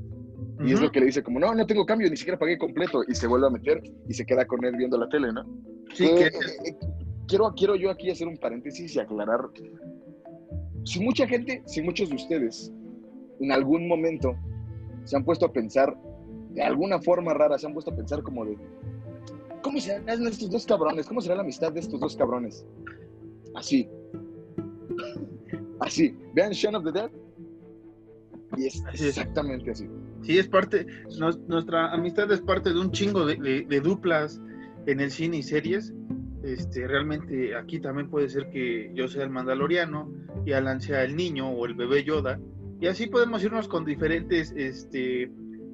Y es lo que le dice como, no, no tengo cambio, ni siquiera pagué completo. Y se vuelve a meter y se queda con él viendo la tele, ¿no? Sí, que... Eh, eh, quiero, quiero yo aquí hacer un paréntesis y aclarar. Si mucha gente, si muchos de ustedes en algún momento se han puesto a pensar, de alguna forma rara, se han puesto a pensar como de, ¿cómo serán estos dos cabrones? ¿Cómo será la amistad de estos dos cabrones? Así. Así. Vean Shaun of the Dead. Y es exactamente así. Sí, es parte, nuestra amistad es parte de un chingo de duplas en el cine y series este, realmente aquí también puede ser que yo sea el mandaloriano y Alan sea el niño o el bebé Yoda. Y así podemos irnos con diferentes este,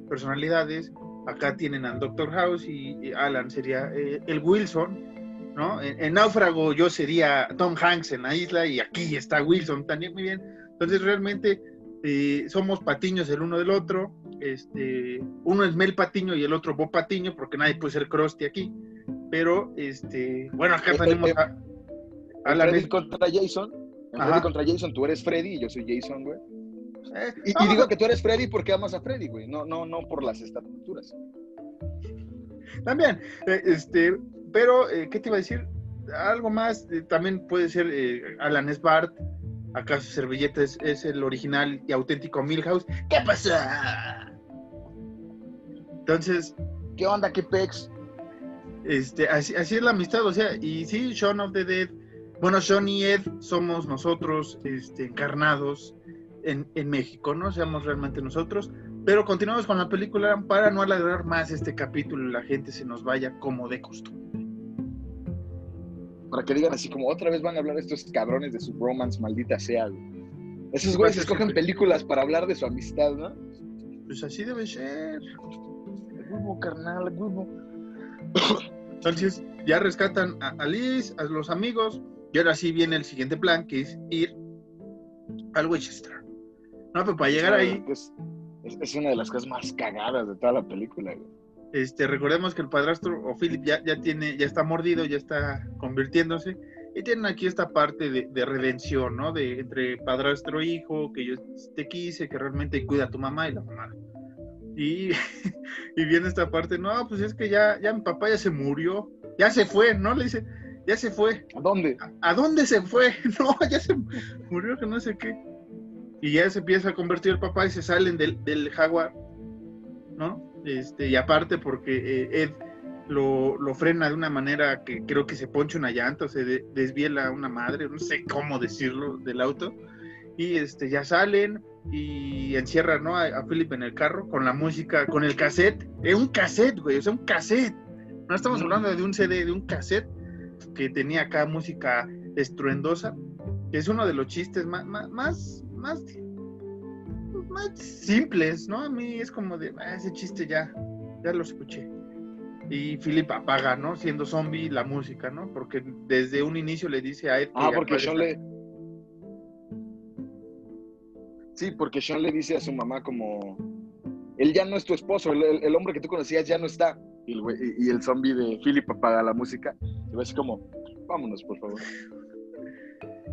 personalidades. Acá tienen al Doctor House y Alan sería eh, el Wilson, ¿no? En, Náufrago yo sería Tom Hanks en la isla y aquí está Wilson también muy bien. Entonces realmente eh, somos patiños el uno del otro. Este, uno es Mel Patiño y el otro Bob Patiño porque nadie puede ser Krusty aquí. Pero, este, bueno, acá eh, tenemos a, a la Freddy contra Jason. En Freddy contra Jason, tú eres Freddy y yo soy Jason, güey. Eh, y, digo que tú eres Freddy porque amas a Freddy, güey. No, no, no por las estaturas. También, este, pero, ¿qué te iba a decir? Algo más, también puede ser Alan Sbart. Acá su servilleta es, es, el original y auténtico Milhouse. ¿Qué pasa? Entonces. ¿Qué onda, qué pex? Este, así, es la amistad, o sea, y sí, Shaun of the Dead, bueno, Sean y Ed somos nosotros este, encarnados en, México, ¿no? Seamos realmente nosotros, pero continuamos con la película para no alargar más este capítulo y la gente se nos vaya como de costumbre. Para que digan así como otra vez van a hablar estos cabrones de su romance, maldita sea. Esos güeyes escogen películas para hablar de su amistad, ¿no? Pues así debe ser. El huevo, carnal, el huevo. Entonces ya rescatan a, Liz, a los amigos, y ahora sí viene el siguiente plan, que es ir al Winchester. No, pero para llegar ahí... Es, una de las cosas más cagadas de toda la película. Este, recordemos que el padrastro o Philip ya, ya tiene, ya está mordido, ya está convirtiéndose, y tienen aquí esta parte de, redención, ¿no? De entre padrastro e hijo, que yo te quise, que realmente cuida a tu mamá y la mamá y, [laughs] y viene esta parte, no, pues es que ya, ya mi papá ya se murió, ya se fue, ¿no? Le dice, ya se fue. ¿A dónde? ¿A, dónde se fue? [laughs] No, ya se murió, que no sé qué. Y ya se empieza a convertir el papá y se salen del, del jaguar, ¿no? Este, y aparte porque eh, Ed lo, lo, frena de una manera que creo que se poncha una llanta o se desviela una madre, no sé cómo decirlo, del auto. Y este, ya salen, y encierra ¿no? a, Philip en el carro con la música, con el cassette. Es un cassette, güey, es un cassette. No estamos hablando de un CD, de un cassette que tenía acá música estruendosa, que es uno de los chistes más, más, más, más, simples, ¿no? A mí es como de, ah, ese chiste ya, ya lo escuché. Y Philip apaga, ¿no? Siendo zombie la música, ¿no? Porque desde un inicio le dice a Ed. Ah, porque yo le Sí, porque Sean le dice a su mamá como, él ya no es tu esposo, el, hombre que tú conocías ya no está. Y el, y el zombie de Philip apaga la música y va así como, vámonos, por favor.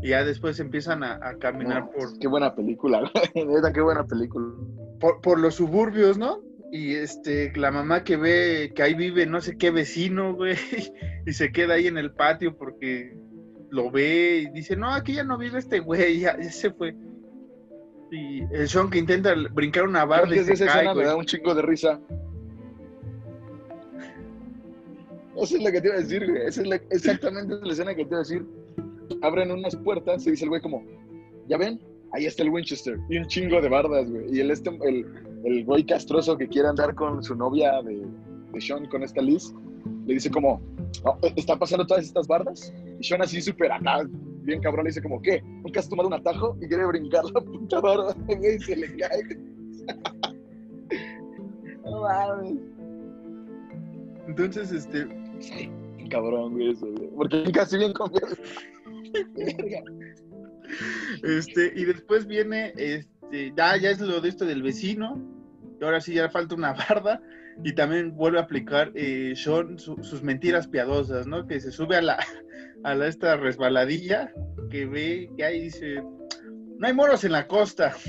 Y ya después empiezan a, a caminar No, por, Qué buena película, güey. [laughs] Neta, qué buena película. por, por los suburbios, ¿no? Y este, la mamá que ve que ahí vive no sé qué vecino, [laughs] güey, y se queda ahí en el patio porque lo ve y dice, no, aquí ya no vive este güey, [laughs] ya, ya se fue. Y el Sean que intenta brincar una barda y se esa cae, escena me da un chingo de risa. Eso es lo que te iba a decir, güey. Esa es la- exactamente la escena que te iba a decir. Abren unas puertas y dice el güey como, ¿ya ven? Ahí está el Winchester. Y un chingo de bardas, güey. Y el, este, el, el güey castroso que quiere andar con su novia de, de Sean, con esta Liz, le dice como, "No, ¿está pasando todas estas bardas? Y Sean así súper acá, bien cabrón, le dice como, ¿qué? ¿Nunca has tomado un atajo? Y quiere brincar la puta barda, [laughs] güey, y se le cae. [laughs] No mames. Entonces, este, Sí, cabrón, güey, eso, güey. Porque casi bien confiado. Este, y después viene, este, ya, ya es lo de esto del vecino, y ahora sí ya falta una [laughs] barda, y también vuelve a aplicar eh, Sean su- sus mentiras piadosas, ¿no? Que se sube a la, a la esta resbaladilla, que ve que ahí dice, no hay moros en la costa. [laughs]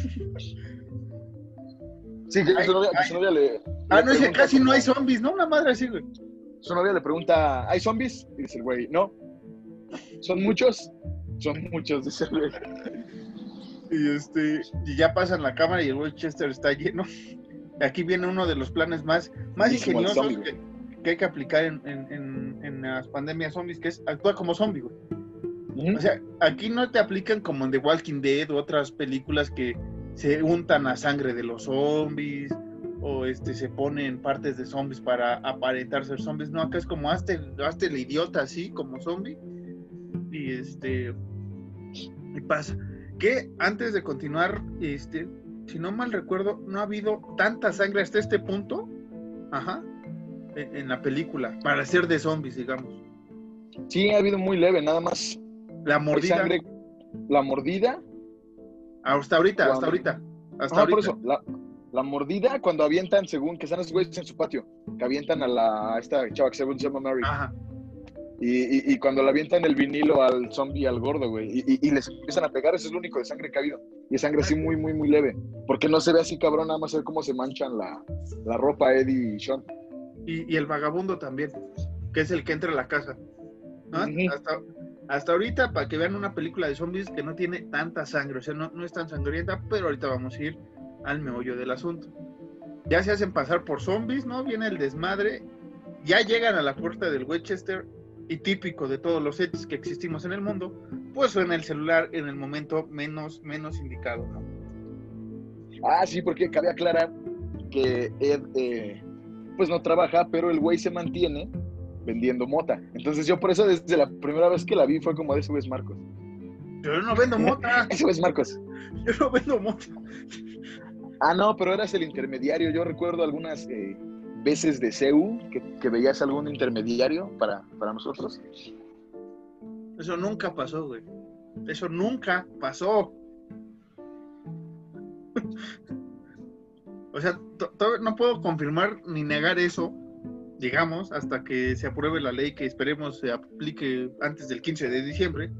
Sí, que Ay, su novia, su novia le. Ah, le no, dice, casi no hay zombies, ¿no? Una madre así, güey. Su novia le pregunta, ¿hay zombies? Y dice el güey, no. ¿Son muchos? Son muchos, dice güey. Y este, y ya pasan la cámara y el Winchester está lleno. Aquí viene uno de los planes más, más ingeniosos zombie, que, que hay que aplicar en, en- en- en las pandemias zombies, que es actuar como zombie, güey. O sea, aquí no te aplican como en The Walking Dead u otras películas que se untan a sangre de los zombies o este se ponen partes de zombies para aparentar ser zombies. No, acá es como hazte, hazte el idiota así como zombie y este y pasa que antes de continuar este si no mal recuerdo no ha habido tanta sangre hasta este punto ajá en, en la película para ser de zombies digamos Sí, ha habido muy leve, nada más. la mordida sangre, la mordida. hasta ahorita hasta ahorita hasta Ajá, ahorita por eso, la, la mordida cuando avientan, según que están esos güeyes en su patio, que avientan a la a esta chava que según se llama Mary. ajá Y, y, y cuando le avientan el vinilo al zombie, al gordo, güey, y, les empiezan a pegar, eso es lo único de sangre que ha habido. Y es sangre así muy, muy, muy leve. Porque no se ve así cabrón, nada más se ve cómo se manchan la, la ropa Eddie y Sean. y, el vagabundo también que es el que entra a la casa hasta, hasta ahorita para que vean una película de zombies que no tiene tanta sangre o sea no, no es tan sangrienta pero ahorita vamos a ir al meollo del asunto ya se hacen pasar por zombies no viene el desmadre ya llegan a la puerta del Winchester y típico de todos los hechos que existimos en el mundo pues suena el celular en el momento menos menos indicado ¿no? Ah, sí, porque cabe aclarar que Ed, eh, pues no trabaja, pero el güey se mantiene vendiendo mota. Entonces yo por eso desde la primera vez que la vi fue como de ese güey es Marcos. yo no vendo mota Ese güey es Marcos. yo no vendo mota Ah, no, pero eras el intermediario. Yo recuerdo algunas eh, veces de CEU que, que veías algún intermediario para, para nosotros. Eso nunca pasó, güey. Eso nunca pasó. [laughs] o sea, no puedo confirmar ni negar eso, digamos, hasta que se apruebe la ley que esperemos se aplique antes del 15 de diciembre.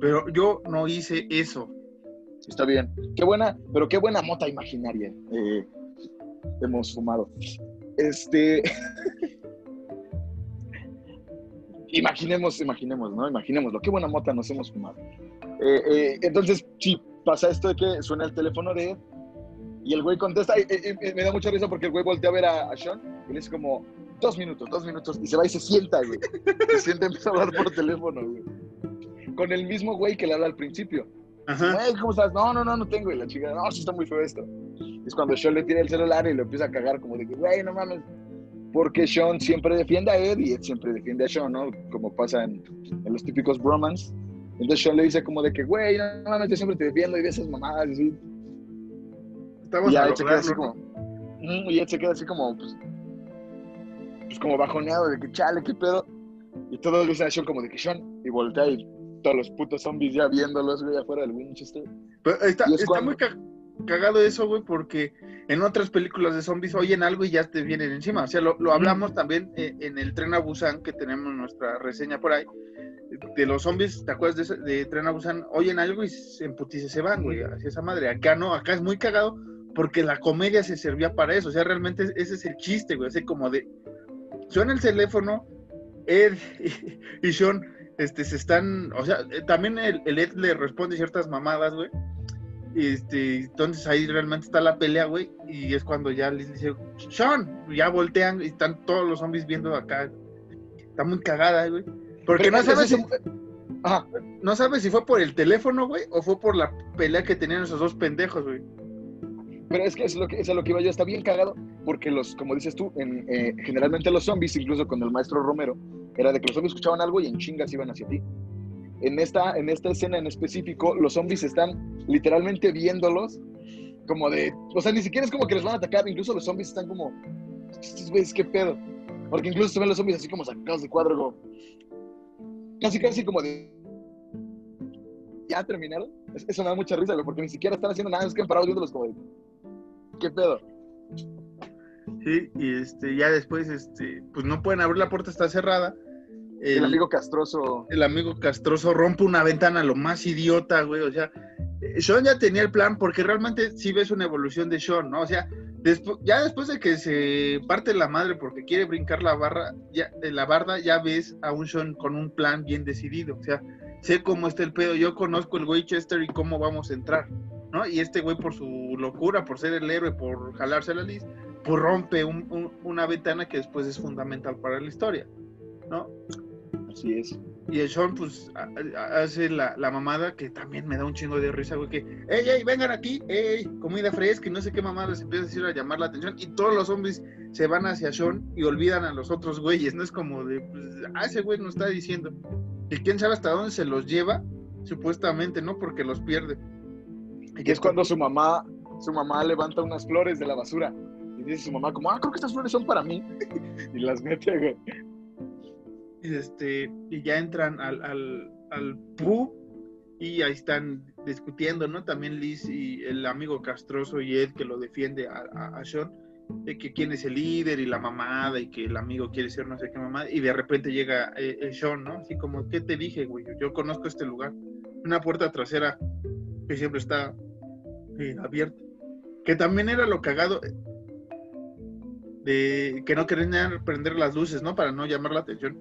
Pero yo no hice eso. Está bien. Qué buena, pero qué buena mota imaginaria eh, hemos fumado. Este. [laughs] imaginemos, imaginemos, ¿no? Imaginémoslo. Qué buena mota nos hemos fumado. Eh, eh, entonces, sí, pasa esto de que suena el teléfono de Ed y el güey contesta. Y, y- y me da mucha risa porque el güey voltea a ver a, a Sean y le dice como, dos minutos, dos minutos. Y se va y se sienta, güey. Se sienta y empieza a hablar por teléfono, güey. Con el mismo güey que le habla al principio. Ajá. Hey, ¿cómo estás? No, no, no, no tengo. Y la chica, no, sí está muy feo esto. Es cuando Sean le tira el celular y lo empieza a cagar, como de que, güey, no mames. Porque Sean siempre defiende a Ed y Ed siempre defiende a Sean, ¿no? Como pasa en, en los típicos bromance. Entonces Sean le dice como de que, güey, no mames, yo siempre te defiendo y de esas mamadas y así. Estamos Y a Ed se queda así como, "Mm", y Ed se queda así como, pues, pues como bajoneado de que, chale, qué pedo. Y todos dicen a Sean como de que Sean, y voltea y todos los putos zombies ya viéndolos, güey, afuera del Winchester. Pero está, es está cuando- muy ca- cagado eso, güey, porque en otras películas de zombies oyen algo y ya te vienen encima. O sea, lo, lo hablamos también eh, en el Tren a Busan, que tenemos nuestra reseña por ahí. De los zombies, ¿te acuerdas de, de Tren a Busan? Oyen algo y se emputiza y se van, güey, hacia esa madre. Acá no, acá es muy cagado porque la comedia se servía para eso. O sea, realmente ese es el chiste, güey. Así como de. Suena el teléfono, Ed y, [laughs] y Sean este, se están. O sea, eh, también el, el Ed le responde ciertas mamadas, güey. Este, entonces ahí realmente está la pelea, güey. Y es cuando ya les dice, Sean, ya voltean y están todos los zombies viendo acá. Está muy cagada, güey. Porque no sabes, es si, Ajá, no sabes si fue por el teléfono, güey, o fue por la pelea que tenían esos dos pendejos, güey. pero es que es lo que, es a lo que iba yo, está bien cagado, porque los, como dices tú, en, eh, generalmente los zombies, incluso con el maestro Romero, era de que los zombies escuchaban algo y en chingas iban hacia ti. En esta, en esta escena en específico, los zombies están literalmente viéndolos, como de, o sea, ni siquiera es como que les van a atacar, incluso los zombies están como, estos qué pedo. Porque incluso se ven los zombies así como sacados de cuadro, como, casi, casi como de, ¿ya terminaron? Es- Eso me da mucha risa, porque ni siquiera están haciendo nada, es que han parado viéndolos como de, ¿qué pedo? Sí, y este, ya después, este, pues no pueden abrir la puerta, está cerrada. El, amigo castroso. el amigo castroso rompe una ventana lo más idiota, güey. O sea, eh, Sean ya tenía el plan porque realmente sí ves una evolución de Sean, ¿no? O sea, ya después de que se parte la madre porque quiere brincar la barra, ya, la barda, ya ves a un Sean con un plan bien decidido. O sea, sé cómo está el pedo, yo conozco el güey Chester y cómo vamos a entrar, ¿no? Y este güey por su locura, por ser el héroe, por jalarse la lis, pues rompe un- un- una ventana que después es fundamental para la historia, ¿no? Así es. Y el Sean, pues, hace la, la mamada que también me da un chingo de risa, güey, que, ey, ey, vengan aquí, ey, comida fresca y no sé qué mamadas empieza a decir a llamar la atención y todos los zombies se van hacia Sean y olvidan a los otros güeyes, no es como de, pues, ah, ese güey nos está diciendo. Y quién sabe hasta dónde se los lleva, supuestamente, ¿no? Porque los pierde. Y que es cuando su mamá, su mamá levanta unas flores de la basura. Y dice su mamá como, ah, creo que estas flores son para mí. [laughs] y las mete, güey. Este, y ya entran al, al, al pub y ahí están discutiendo, ¿no? También Liz y el amigo castroso y Ed que lo defiende a, a, a Sean, de que quién es el líder y la mamada y que el amigo quiere ser no sé qué mamada, y de repente llega eh, eh, Sean, ¿no? Así como, ¿qué te dije, güey? Yo conozco este lugar. Una puerta trasera que siempre está eh, abierta. Que también era lo cagado eh, de que no querían prender las luces, ¿no? Para no llamar la atención.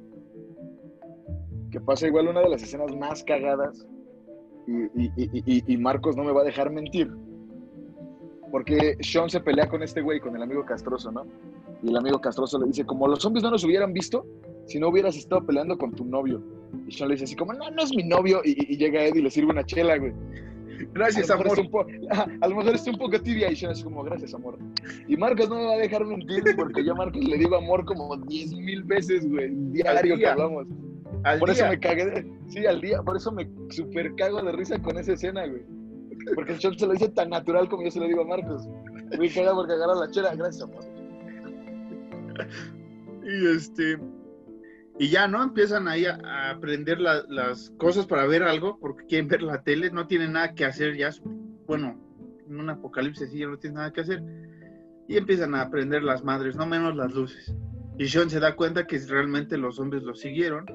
Que pasa igual una de las escenas más cagadas. Y, y- y- y- Marcos no me va a dejar mentir. Porque Sean se pelea con este güey, con el amigo castroso, ¿no? Y el amigo castroso le dice, como los zombies no nos hubieran visto, si no hubieras estado peleando con tu novio. Y Sean le dice así como, no, no es mi novio. Y, llega Ed y le sirve una chela, güey. Gracias, a amor. a lo mejor está un poco tibia y Sean así como, gracias, amor. Y Marcos no me va a dejar mentir porque yo a Marcos le digo amor como 10 mil veces, güey, diario que hablamos. Al Por eso me cagué, de- sí, al día, por eso me super cago de risa con esa escena, güey. Porque el Sean se lo dice tan natural como yo se lo digo a Marcos. Muy cagado porque agarra la chela, gracias, amor. Y este. Y ya, ¿no? Empiezan ahí a, a aprender la- las cosas para ver algo, porque quieren ver la tele, no tienen nada que hacer ya. Bueno, en un apocalipsis sí ya no tienen nada que hacer. Y empiezan a aprender las madres, no menos las luces. Y Sean se da cuenta que realmente los hombres los siguieron,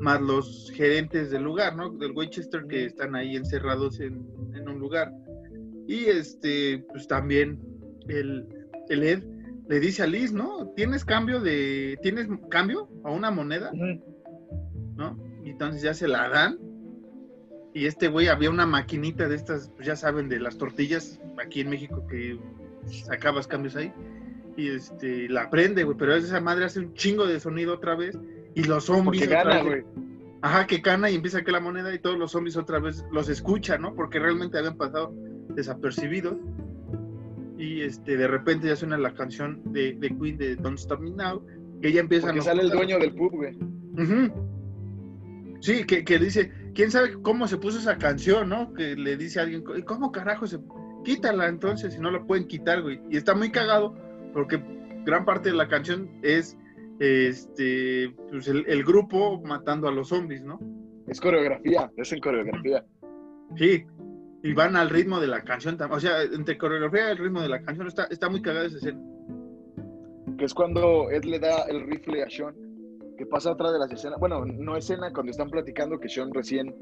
más los gerentes del lugar, ¿no? Del Winchester que están ahí encerrados en, en un lugar. Y este, pues también el, el Ed le dice a Liz, ¿no? ¿Tienes cambio de, tienes cambio a una moneda? ¿No? Y entonces ya se la dan. Y este güey había una maquinita de estas, pues ya saben, de las tortillas aquí en México que sacabas cambios ahí. Y este, la prende, güey, pero esa madre hace un chingo de sonido otra vez. Y los zombies. Porque otra gana, vez- güey. Ajá, que cana y empieza a caer la moneda y todos los zombies otra vez los escuchan, ¿no? Porque realmente habían pasado desapercibidos. Y este, de repente ya suena la canción de, de Queen de Don't Stop Me Now, que ya empiezan Porque los- sale el dueño del pub, güey. Sí, que, que dice, quién sabe cómo se puso esa canción, ¿no? Que le dice a alguien, "¿Y ¿cómo carajo se quítala entonces si no la pueden quitar, güey? Y está muy cagado porque gran parte de la canción es este pues el, el grupo matando a los zombies, ¿no? Es coreografía, es en coreografía. Sí. Y van al ritmo de la canción. tam- O sea, entre coreografía y el ritmo de la canción está, está muy cagada esa escena. Que es cuando Ed le da el rifle a Sean, que pasa otra de las escenas, bueno, no escena, cuando están platicando que Sean recién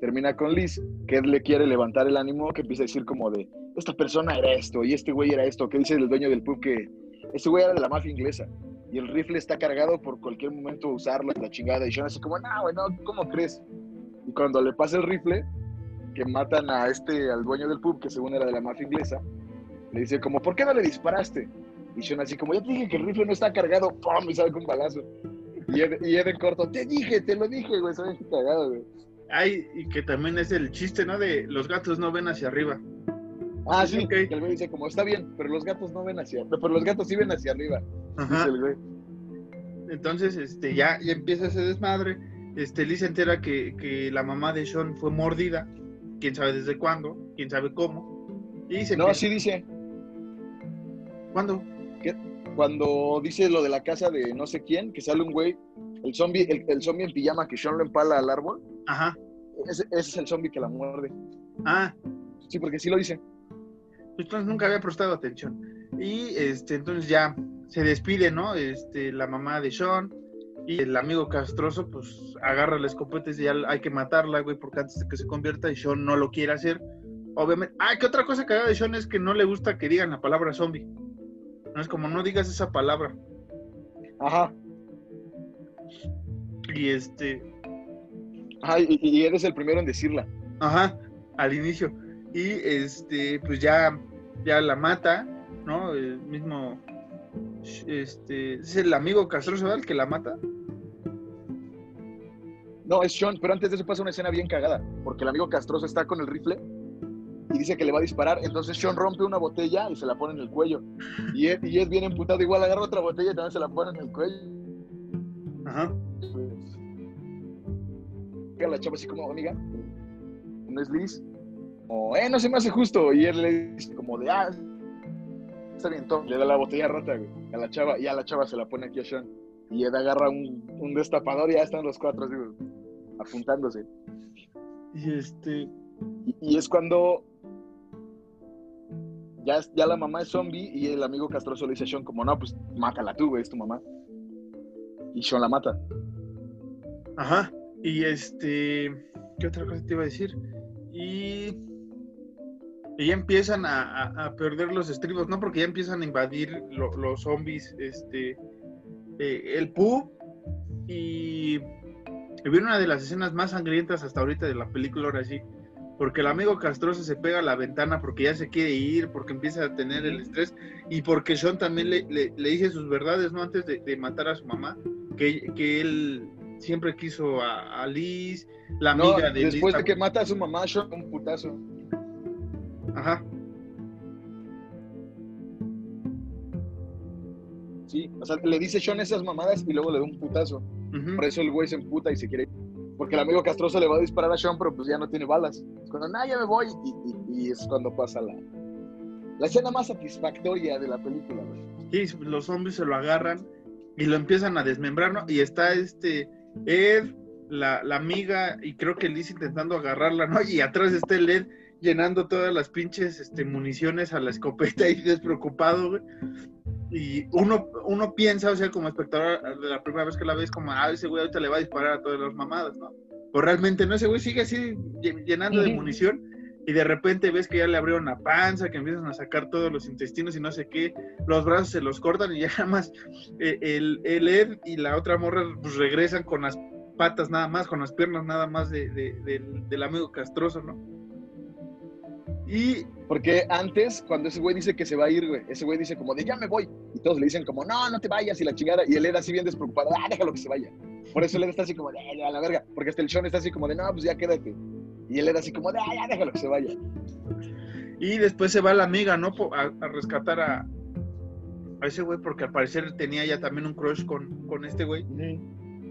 termina con Liz, que Ed le quiere levantar el ánimo, que empieza a decir como de, esta persona era esto, y este güey era esto, que dice el dueño del pub que este güey era de la mafia inglesa, y el rifle está cargado por cualquier momento usarlo, la chingada, y Sean así como, no, güey, no, ¿cómo crees? Y cuando le pasa el rifle, que matan a este, al dueño del pub, que según era de la mafia inglesa, le dice como, ¿por qué no le disparaste? Y Sean así como, ya te dije que el rifle no está cargado, ¡pum! Y sale con un balazo. Y Ed, y corto, te dije, te lo dije, güey, soy cagado, güey. Ay, y que también es el chiste, ¿no? De los gatos no ven hacia arriba. Ah, sí, Ok. que el güey dice como, está bien, pero los gatos no ven hacia, pero los gatos sí ven hacia arriba, Ajá. dice el güey. Entonces, este, ya, ya empieza ese desmadre. Este, Liz se entera que, que la mamá de Sean fue mordida. Quién sabe desde cuándo, quién sabe cómo. Y se No, empieza- sí dice, ¿Cuándo? cuando dice lo de la casa de no sé quién, que sale un güey, el zombie, el, el zombie en pijama que Sean lo empala al árbol, Ajá. ese, ese es el zombie que la muerde. Ah, Sí, porque sí lo dice. Entonces nunca había prestado atención. Y este, entonces ya se despide, ¿no? Este, la mamá de Sean y el amigo castroso, pues agarra la escopeta y dice, ya hay que matarla, güey, porque antes de que se convierta y Sean no lo quiere hacer. Obviamente. Ah, que otra cosa cagada de Sean es que no le gusta que digan la palabra zombie. No es como no digas esa palabra. Ajá. Y este, Ajá, y, y eres el primero en decirla. ajá, al inicio. Y este, pues ya, ya la mata, ¿no? El mismo, este, es el amigo castroso ¿verdad? el que la mata. No, es Sean, pero antes de eso pasa una escena bien cagada, porque el amigo castroso está con el rifle y dice que le va a disparar, entonces Sean rompe una botella y se la pone en el cuello. Y Ed, y Ed viene emputado, igual agarra otra botella y también se la pone en el cuello. Ajá. Llega la chava así como, amiga, no es Liz. O, eh, no se me hace justo. Y él le dice como de, ah, está bien, toma. Le da la botella rota, güey, a la chava, y a la chava se la pone aquí a Sean. Y Ed agarra un, un destapador y ya están los cuatro, así, güey, apuntándose. Y este, Y, y es cuando ya, ya la mamá es zombie y el amigo castroso le dice a Sean como, no, pues mátala tú, güey, es tu mamá. Y Sean la mata. ajá. Y este, ¿qué otra cosa te iba a decir? Y, y ya empiezan a, a- a perder los estribos, ¿no? Porque ya empiezan a invadir lo- los zombies, este, eh, el Pooh y, y viene una de las escenas más sangrientas hasta ahorita de la película, ahora sí. Porque el amigo castroso se pega a la ventana porque ya se quiere ir, porque empieza a tener el estrés y porque Sean también le, le- le dice sus verdades, ¿no? Antes de, de matar a su mamá, que, que él siempre quiso a, a Liz, la No, amiga de después Liz. de que mata a su mamá, Sean un putazo. Ajá, Sí, o sea, le dice Sean esas mamadas y luego le da un putazo. Por eso el güey se emputa y se quiere ir. Porque el amigo castroso le va a disparar a Sean, pero pues ya no tiene balas. Es cuando, nah, ya me voy. Y, y- y es cuando pasa la, la escena más satisfactoria de la película, güey. Y los zombies se lo agarran y lo empiezan a desmembrar, ¿no? Y está este Ed, la, la amiga, y creo que Liz intentando agarrarla, ¿no? Y atrás está el Ed llenando todas las pinches este, municiones a la escopeta y despreocupado, güey. Y uno, uno piensa, o sea, como espectador de la primera vez que la ves, como, ah, ese güey ahorita le va a disparar a todas las mamadas, ¿no? Pues realmente no, ese güey sigue así lle- llenando de munición y de repente ves que ya le abrieron la panza, que empiezan a sacar todos los intestinos y no sé qué, los brazos se los cortan y ya nada más eh, el, el Ed y la otra morra pues regresan con las patas nada más, con las piernas nada más de, de- del, del amigo castroso, ¿no? Y Porque antes, cuando ese güey dice que se va a ir, güey, ese güey dice como de ya me voy. Y todos le dicen como, no, no te vayas y la chingada. Y él era así bien despreocupado, ah, déjalo que se vaya. Por eso él está así como de, "Eh, a la verga. Porque hasta el Sean está así como de, no, pues ya quédate. Y él era así como de, ah, ya déjalo que se vaya. Y después se va la amiga, ¿no? A rescatar a, a ese güey, porque al parecer tenía ya también un crush con, con este güey.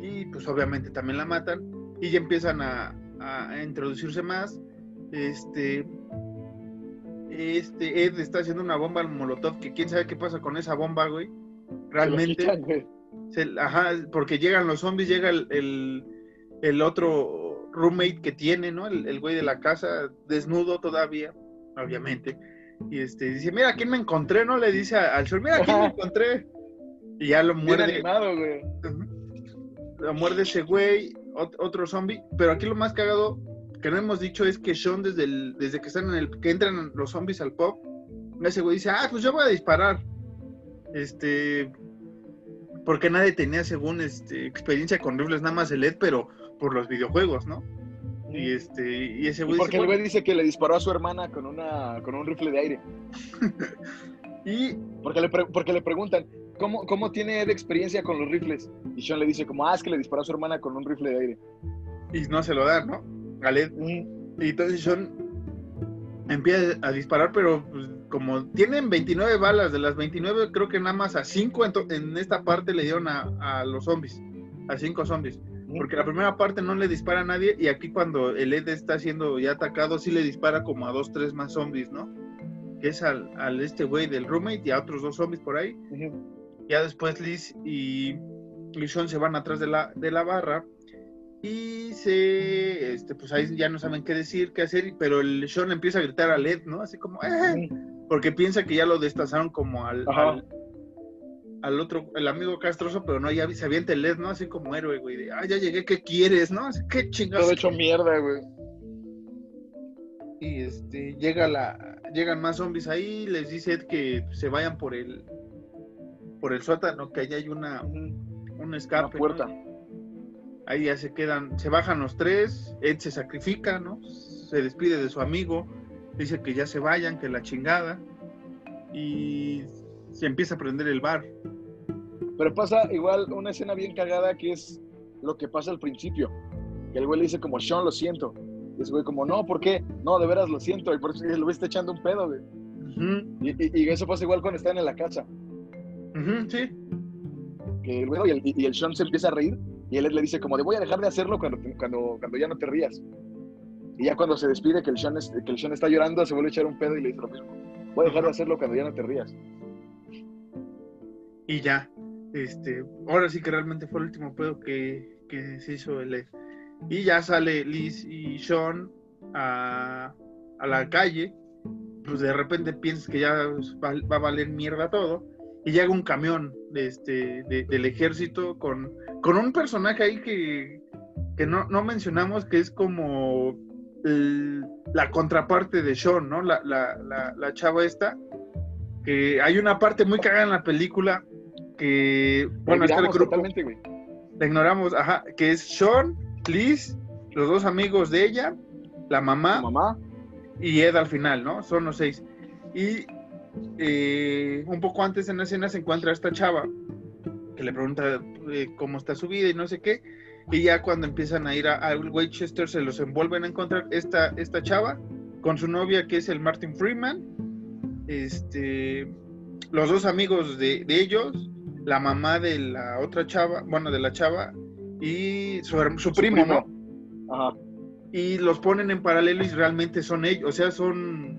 Y pues obviamente también la matan. Y ya empiezan a, a introducirse más. Este. Este Ed está haciendo una bomba al molotov. Que quién sabe qué pasa con esa bomba, güey. Realmente. quitan, güey. Se- ajá, porque llegan los zombies, llega el, el, el otro roommate que tiene, ¿no? El, el güey de la casa, desnudo todavía, obviamente. Y este, dice, mira, ¿quién me encontré? ¿No? Le dice a- al Sean, mira, ¿quién me [laughs] encontré? Y ya lo Bien muerde. animado, güey. Lo muerde ese güey, ot- otro zombie. Pero aquí lo más cagado que no hemos dicho es que Sean, desde, el, desde que están en el, que entran los zombies al pub, ese güey dice, ah, pues yo voy a disparar. Este, porque nadie tenía, según este, experiencia con rifles, nada más el Ed, pero por los videojuegos, ¿no? Y este, y ese Y güey porque dice, el güey dice que le disparó a su hermana con una con un rifle de aire. [laughs] y Porque le, porque le preguntan, ¿cómo, ¿cómo tiene Ed experiencia con los rifles? Y Sean le dice como, ah, es que le disparó a su hermana con un rifle de aire. y no se lo dan, ¿no? Al Ed. Y entonces Sean empieza a disparar, pero pues, como tienen 29 balas, de las 29 creo que nada más a 5 en, esta parte le dieron a, a los zombies, a 5 zombies. Porque la primera parte no le dispara a nadie y aquí cuando el Ed está siendo ya atacado sí le dispara como a 2, 3 más zombies, ¿no? Que es al, al este güey del roommate y a otros dos zombies por ahí. Ya después Liz y, y Sean se van atrás de la, de la barra y se, este, pues ahí ya no saben qué decir, qué hacer, pero el Sean empieza a gritar a Led, ¿no? Así como, "Eh", porque piensa que ya lo destazaron como al, al, al otro, el amigo castroso, pero no, ya se avienta el Led, ¿no? Así como héroe, güey, de, ah, ya llegué, ¿qué quieres, no? Así, ¿Qué chingados? Todo hecho mierda, güey. Y este, llega la, llegan más zombies ahí, les dice Ed que se vayan por el, por el sótano, que allá hay una, un Una escape. ¿no? Ahí ya se quedan, se bajan los tres, Ed se sacrifica, ¿no? Se despide de su amigo, dice que ya se vayan, que la chingada. Y se empieza a prender el bar. Pero pasa igual una escena bien cagada que es lo que pasa al principio. Que el güey le dice como, Sean, lo siento. Y ese güey como, no, ¿por qué? No, de veras lo siento. Y por eso el güey está echando un pedo, güey. Y, y- y eso pasa igual cuando están en la casa. sí. Que el güey y el, y el Sean se empieza a reír. Y él le dice como, de voy a dejar de hacerlo cuando, cuando, cuando ya no te rías. Y ya cuando se despide que el, Sean es- que el Sean está llorando, se vuelve a echar un pedo y le dice lo mismo. Voy a dejar de hacerlo cuando ya no te rías. Y ya. Este, ahora sí que realmente fue el último pedo que, que se hizo el Ed. Y ya sale Liz y Sean a, a la calle. Pues de repente piensas que ya va, va a valer mierda todo. Y llega un camión de este, de- del ejército con, con un personaje ahí que, que no, no mencionamos, que es como el- la contraparte de Sean, ¿no? La, la, la, la chava esta. Que hay una parte muy cagada en la película que, bueno, está el grupo güey. la ignoramos, ajá, que es Sean, Liz, los dos amigos de ella, la mamá mamá. y Ed al final, ¿no? Son los seis. Y eh, un poco antes en la escena se encuentra esta chava que le pregunta eh, cómo está su vida y no sé qué. Y ya cuando empiezan a ir a, Winchester se los envuelven a encontrar esta, esta chava con su novia que es el Martin Freeman. Este, los dos amigos de, de ellos, la mamá de la otra chava, bueno, de la chava y su, su primo, primo. ¿no? Ajá. y los ponen en paralelo y realmente son ellos, o sea, son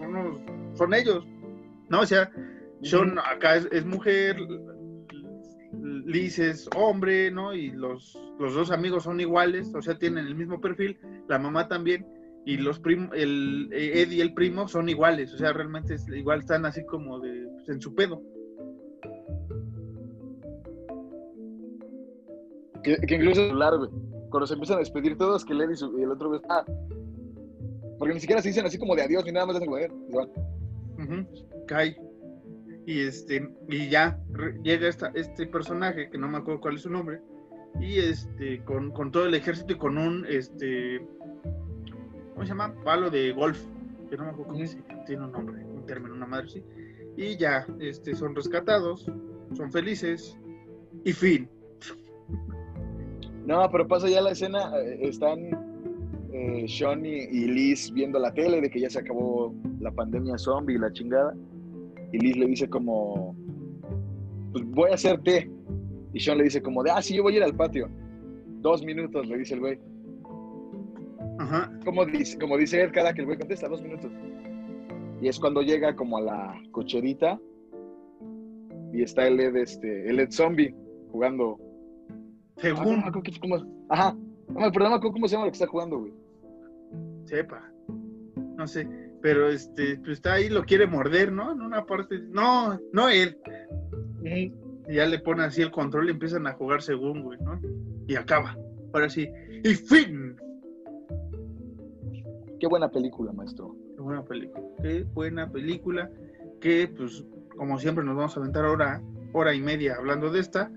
los- son ellos, ¿no? O sea, son acá es, es mujer, Liz es hombre, ¿no? Y los, los dos amigos son iguales, o sea, tienen el mismo perfil, la mamá también, y los primos, el Ed y el primo son iguales, o sea, realmente es, igual están así como de pues, en su pedo. Que, que incluso es largo. Cuando se empiezan a despedir todos, que Led y, su- y el otro güey, ah. Porque ni siquiera se dicen así como de adiós ni nada más hacen como de, y este, y ya llega esta, este personaje, que no me acuerdo cuál es su nombre, y este, con, con todo el ejército y con un este ¿cómo se llama? palo de golf, que no me acuerdo cómo llama, tiene un nombre, un término, una madre sí. Y ya, este, son rescatados, son felices, y fin. No, pero pasa ya la escena, eh, están eh, Sean y, y Liz viendo la tele de que ya se acabó la pandemia zombie y la chingada. Y Liz le dice como, pues voy a hacer té. Y Sean le dice como de, ah, sí, yo voy a ir al patio. Dos minutos, le dice el güey. Ajá. Como dice, como dice Ed cada que el güey contesta, dos minutos. Y es cuando llega como a la cocherita y está el Ed, este, el Ed zombie jugando. Según, Ah. Ajá, No, pero no me acuerdo cómo se llama lo que está jugando, güey. Sepa. No sé. Pero este, pues está ahí, lo quiere morder, ¿no? En una parte. No, no él. Y ya le pone así el control y empiezan a jugar según, güey, ¿no? Y acaba. Ahora sí. Y fin. Qué buena película, maestro. Qué buena película. Qué buena película. Que, pues, como siempre, nos vamos a aventar ahora, hora y media hablando de esta.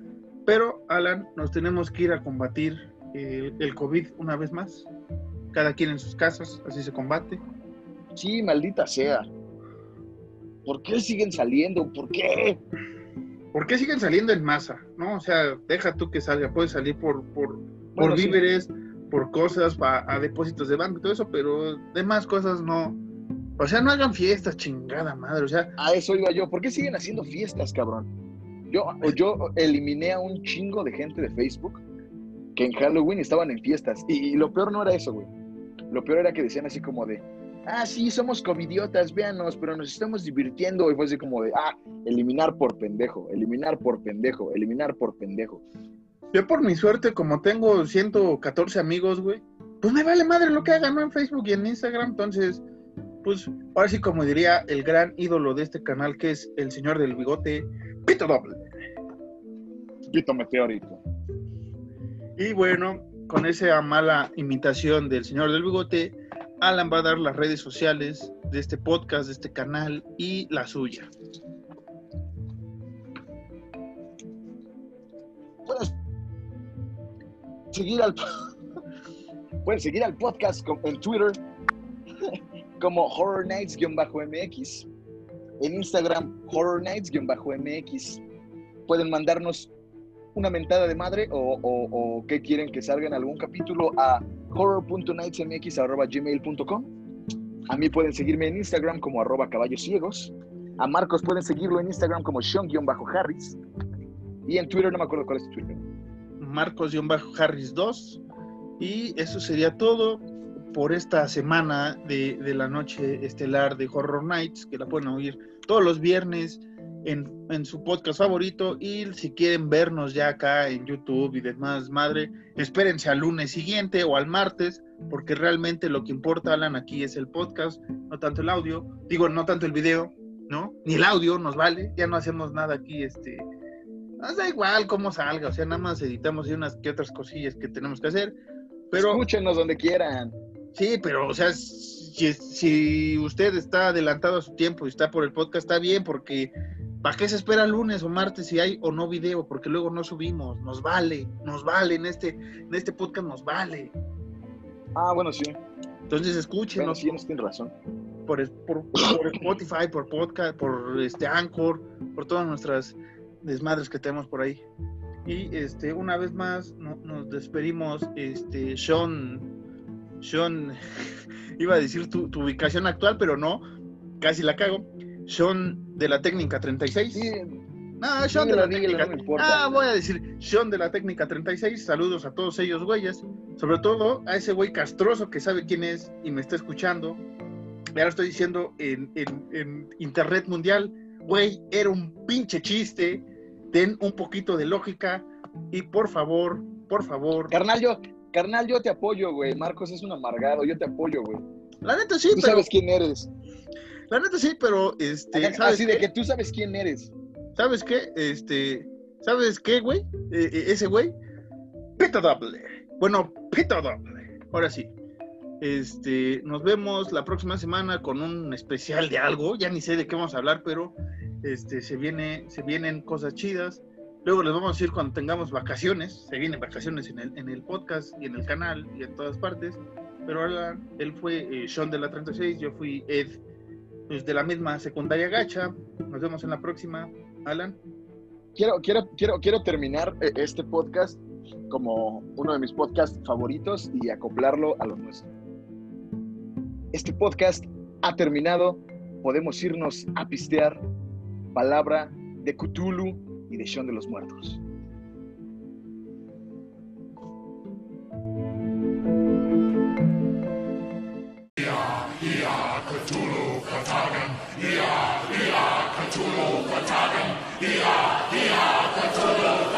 Pero, Alan, nos tenemos que ir a combatir el, el COVID una vez más. Cada quien en sus casas, así se combate. Sí, maldita sea. ¿Por qué siguen saliendo? ¿Por qué? ¿Por qué siguen saliendo en masa? ¿No? O sea, deja tú que salga, puede salir por, por, por sí. víveres, por cosas, pa- a depósitos de banco y todo eso, pero demás cosas no. O sea, no hagan fiestas, chingada madre. O sea, A eso iba yo. ¿Por qué siguen haciendo fiestas, cabrón? Yo, yo eliminé a un chingo de gente de Facebook que en Halloween estaban en fiestas. Y, y lo peor no era eso, güey. Lo peor era que decían así como de, ah, sí, somos covidiotas, véanos, pero nos estamos divirtiendo. Y fue así como de, ah, eliminar por pendejo, eliminar por pendejo, eliminar por pendejo. yo por mi suerte, como tengo 114 amigos, güey, pues me vale madre lo que hagan ¿no? en Facebook y en Instagram. Entonces, pues ahora sí, como diría el gran ídolo de este canal, que es el señor del bigote, Pito Doble. Pito meteorito. Y bueno, con esa mala imitación del señor del bigote, Alan va a dar las redes sociales de este podcast, de este canal y la suya. Puedes seguir al, [laughs] pueden seguir al podcast en Twitter [laughs] como Horror Nights-MX. En Instagram, Horror Nights-MX. Pueden mandarnos una mentada de madre o, o, qué quieren que salga en algún capítulo a horror.nightsmx.gmail.com. A mí pueden seguirme en Instagram como arroba caballos ciegos. A Marcos pueden seguirlo en Instagram como Sean-Harris. Y en Twitter no me acuerdo cuál es Twitter. Marcos-Harris 2. Y eso sería todo por esta semana de, de la noche estelar de Horror Nights, que la pueden oír todos los viernes en, en su podcast favorito. Y si quieren vernos ya acá en YouTube y demás, madre, espérense al lunes siguiente o al martes, porque realmente lo que importa, Alan, aquí es el podcast, no tanto el audio. Digo, no tanto el video, ¿no? Ni el audio nos vale, ya no hacemos nada aquí, este. Nos da igual cómo salga, o sea, nada más editamos y unas que otras cosillas que tenemos que hacer. Pero Escúchenos donde quieran. sí, pero o sea, si, si usted está adelantado a su tiempo y está por el podcast, está bien, porque ¿para qué se espera lunes o martes si hay o no video? Porque luego no subimos, nos vale, nos vale, en este, en este podcast nos vale. Ah, bueno, sí. Entonces Bueno, escúchenos sí, tienes razón. por, por, por Spotify, por podcast, por este Anchor, por todas nuestras desmadres que tenemos por ahí. Y este, una vez más no- nos despedimos, este, Sean, Sean, [laughs] iba a decir tu, tu ubicación actual, pero no, casi la cago. Sean de la técnica 36. Sí, No, Sean de la dígalo, técnica. no importa. Ah, voy a decir Sean de la técnica 36. Saludos a todos ellos, güeyes. Sobre todo a ese güey castroso que sabe quién es y me está escuchando. Ya lo estoy diciendo en, en- en internet mundial. Güey, era un pinche chiste. Ten un poquito de lógica y por favor, por favor. Carnal, yo, carnal, yo te apoyo, güey. Marcos es un amargado, yo te apoyo, güey. La neta sí, Tú pero. sabes quién eres. La neta sí, pero este. ¿sabes Así de qué? que tú sabes quién eres. ¿Sabes qué? Este, ¿sabes qué, güey? Eh, eh, ese güey, pito doble. Bueno, pito doble. Ahora sí. Este, nos vemos la próxima semana con un especial de algo. Ya ni sé de qué vamos a hablar, pero este, se viene, se vienen cosas chidas. Luego les vamos a decir cuando tengamos vacaciones. Se vienen vacaciones en el, en el podcast y en el canal y en todas partes. Pero ahora él fue eh, Sean de la 36, yo fui Ed pues, de la misma secundaria gacha. Nos vemos en la próxima. Alan. Quiero, quiero, quiero, quiero terminar eh, este podcast como uno de mis podcasts favoritos y acoplarlo a lo nuestro. Este podcast ha terminado. Podemos irnos a pistear. Palabra de Cthulhu y de Sean de los Muertos. Cthulhu, Vertagen, ia, ia, Cthulhu Vertagen, ia, ia, Cthulhu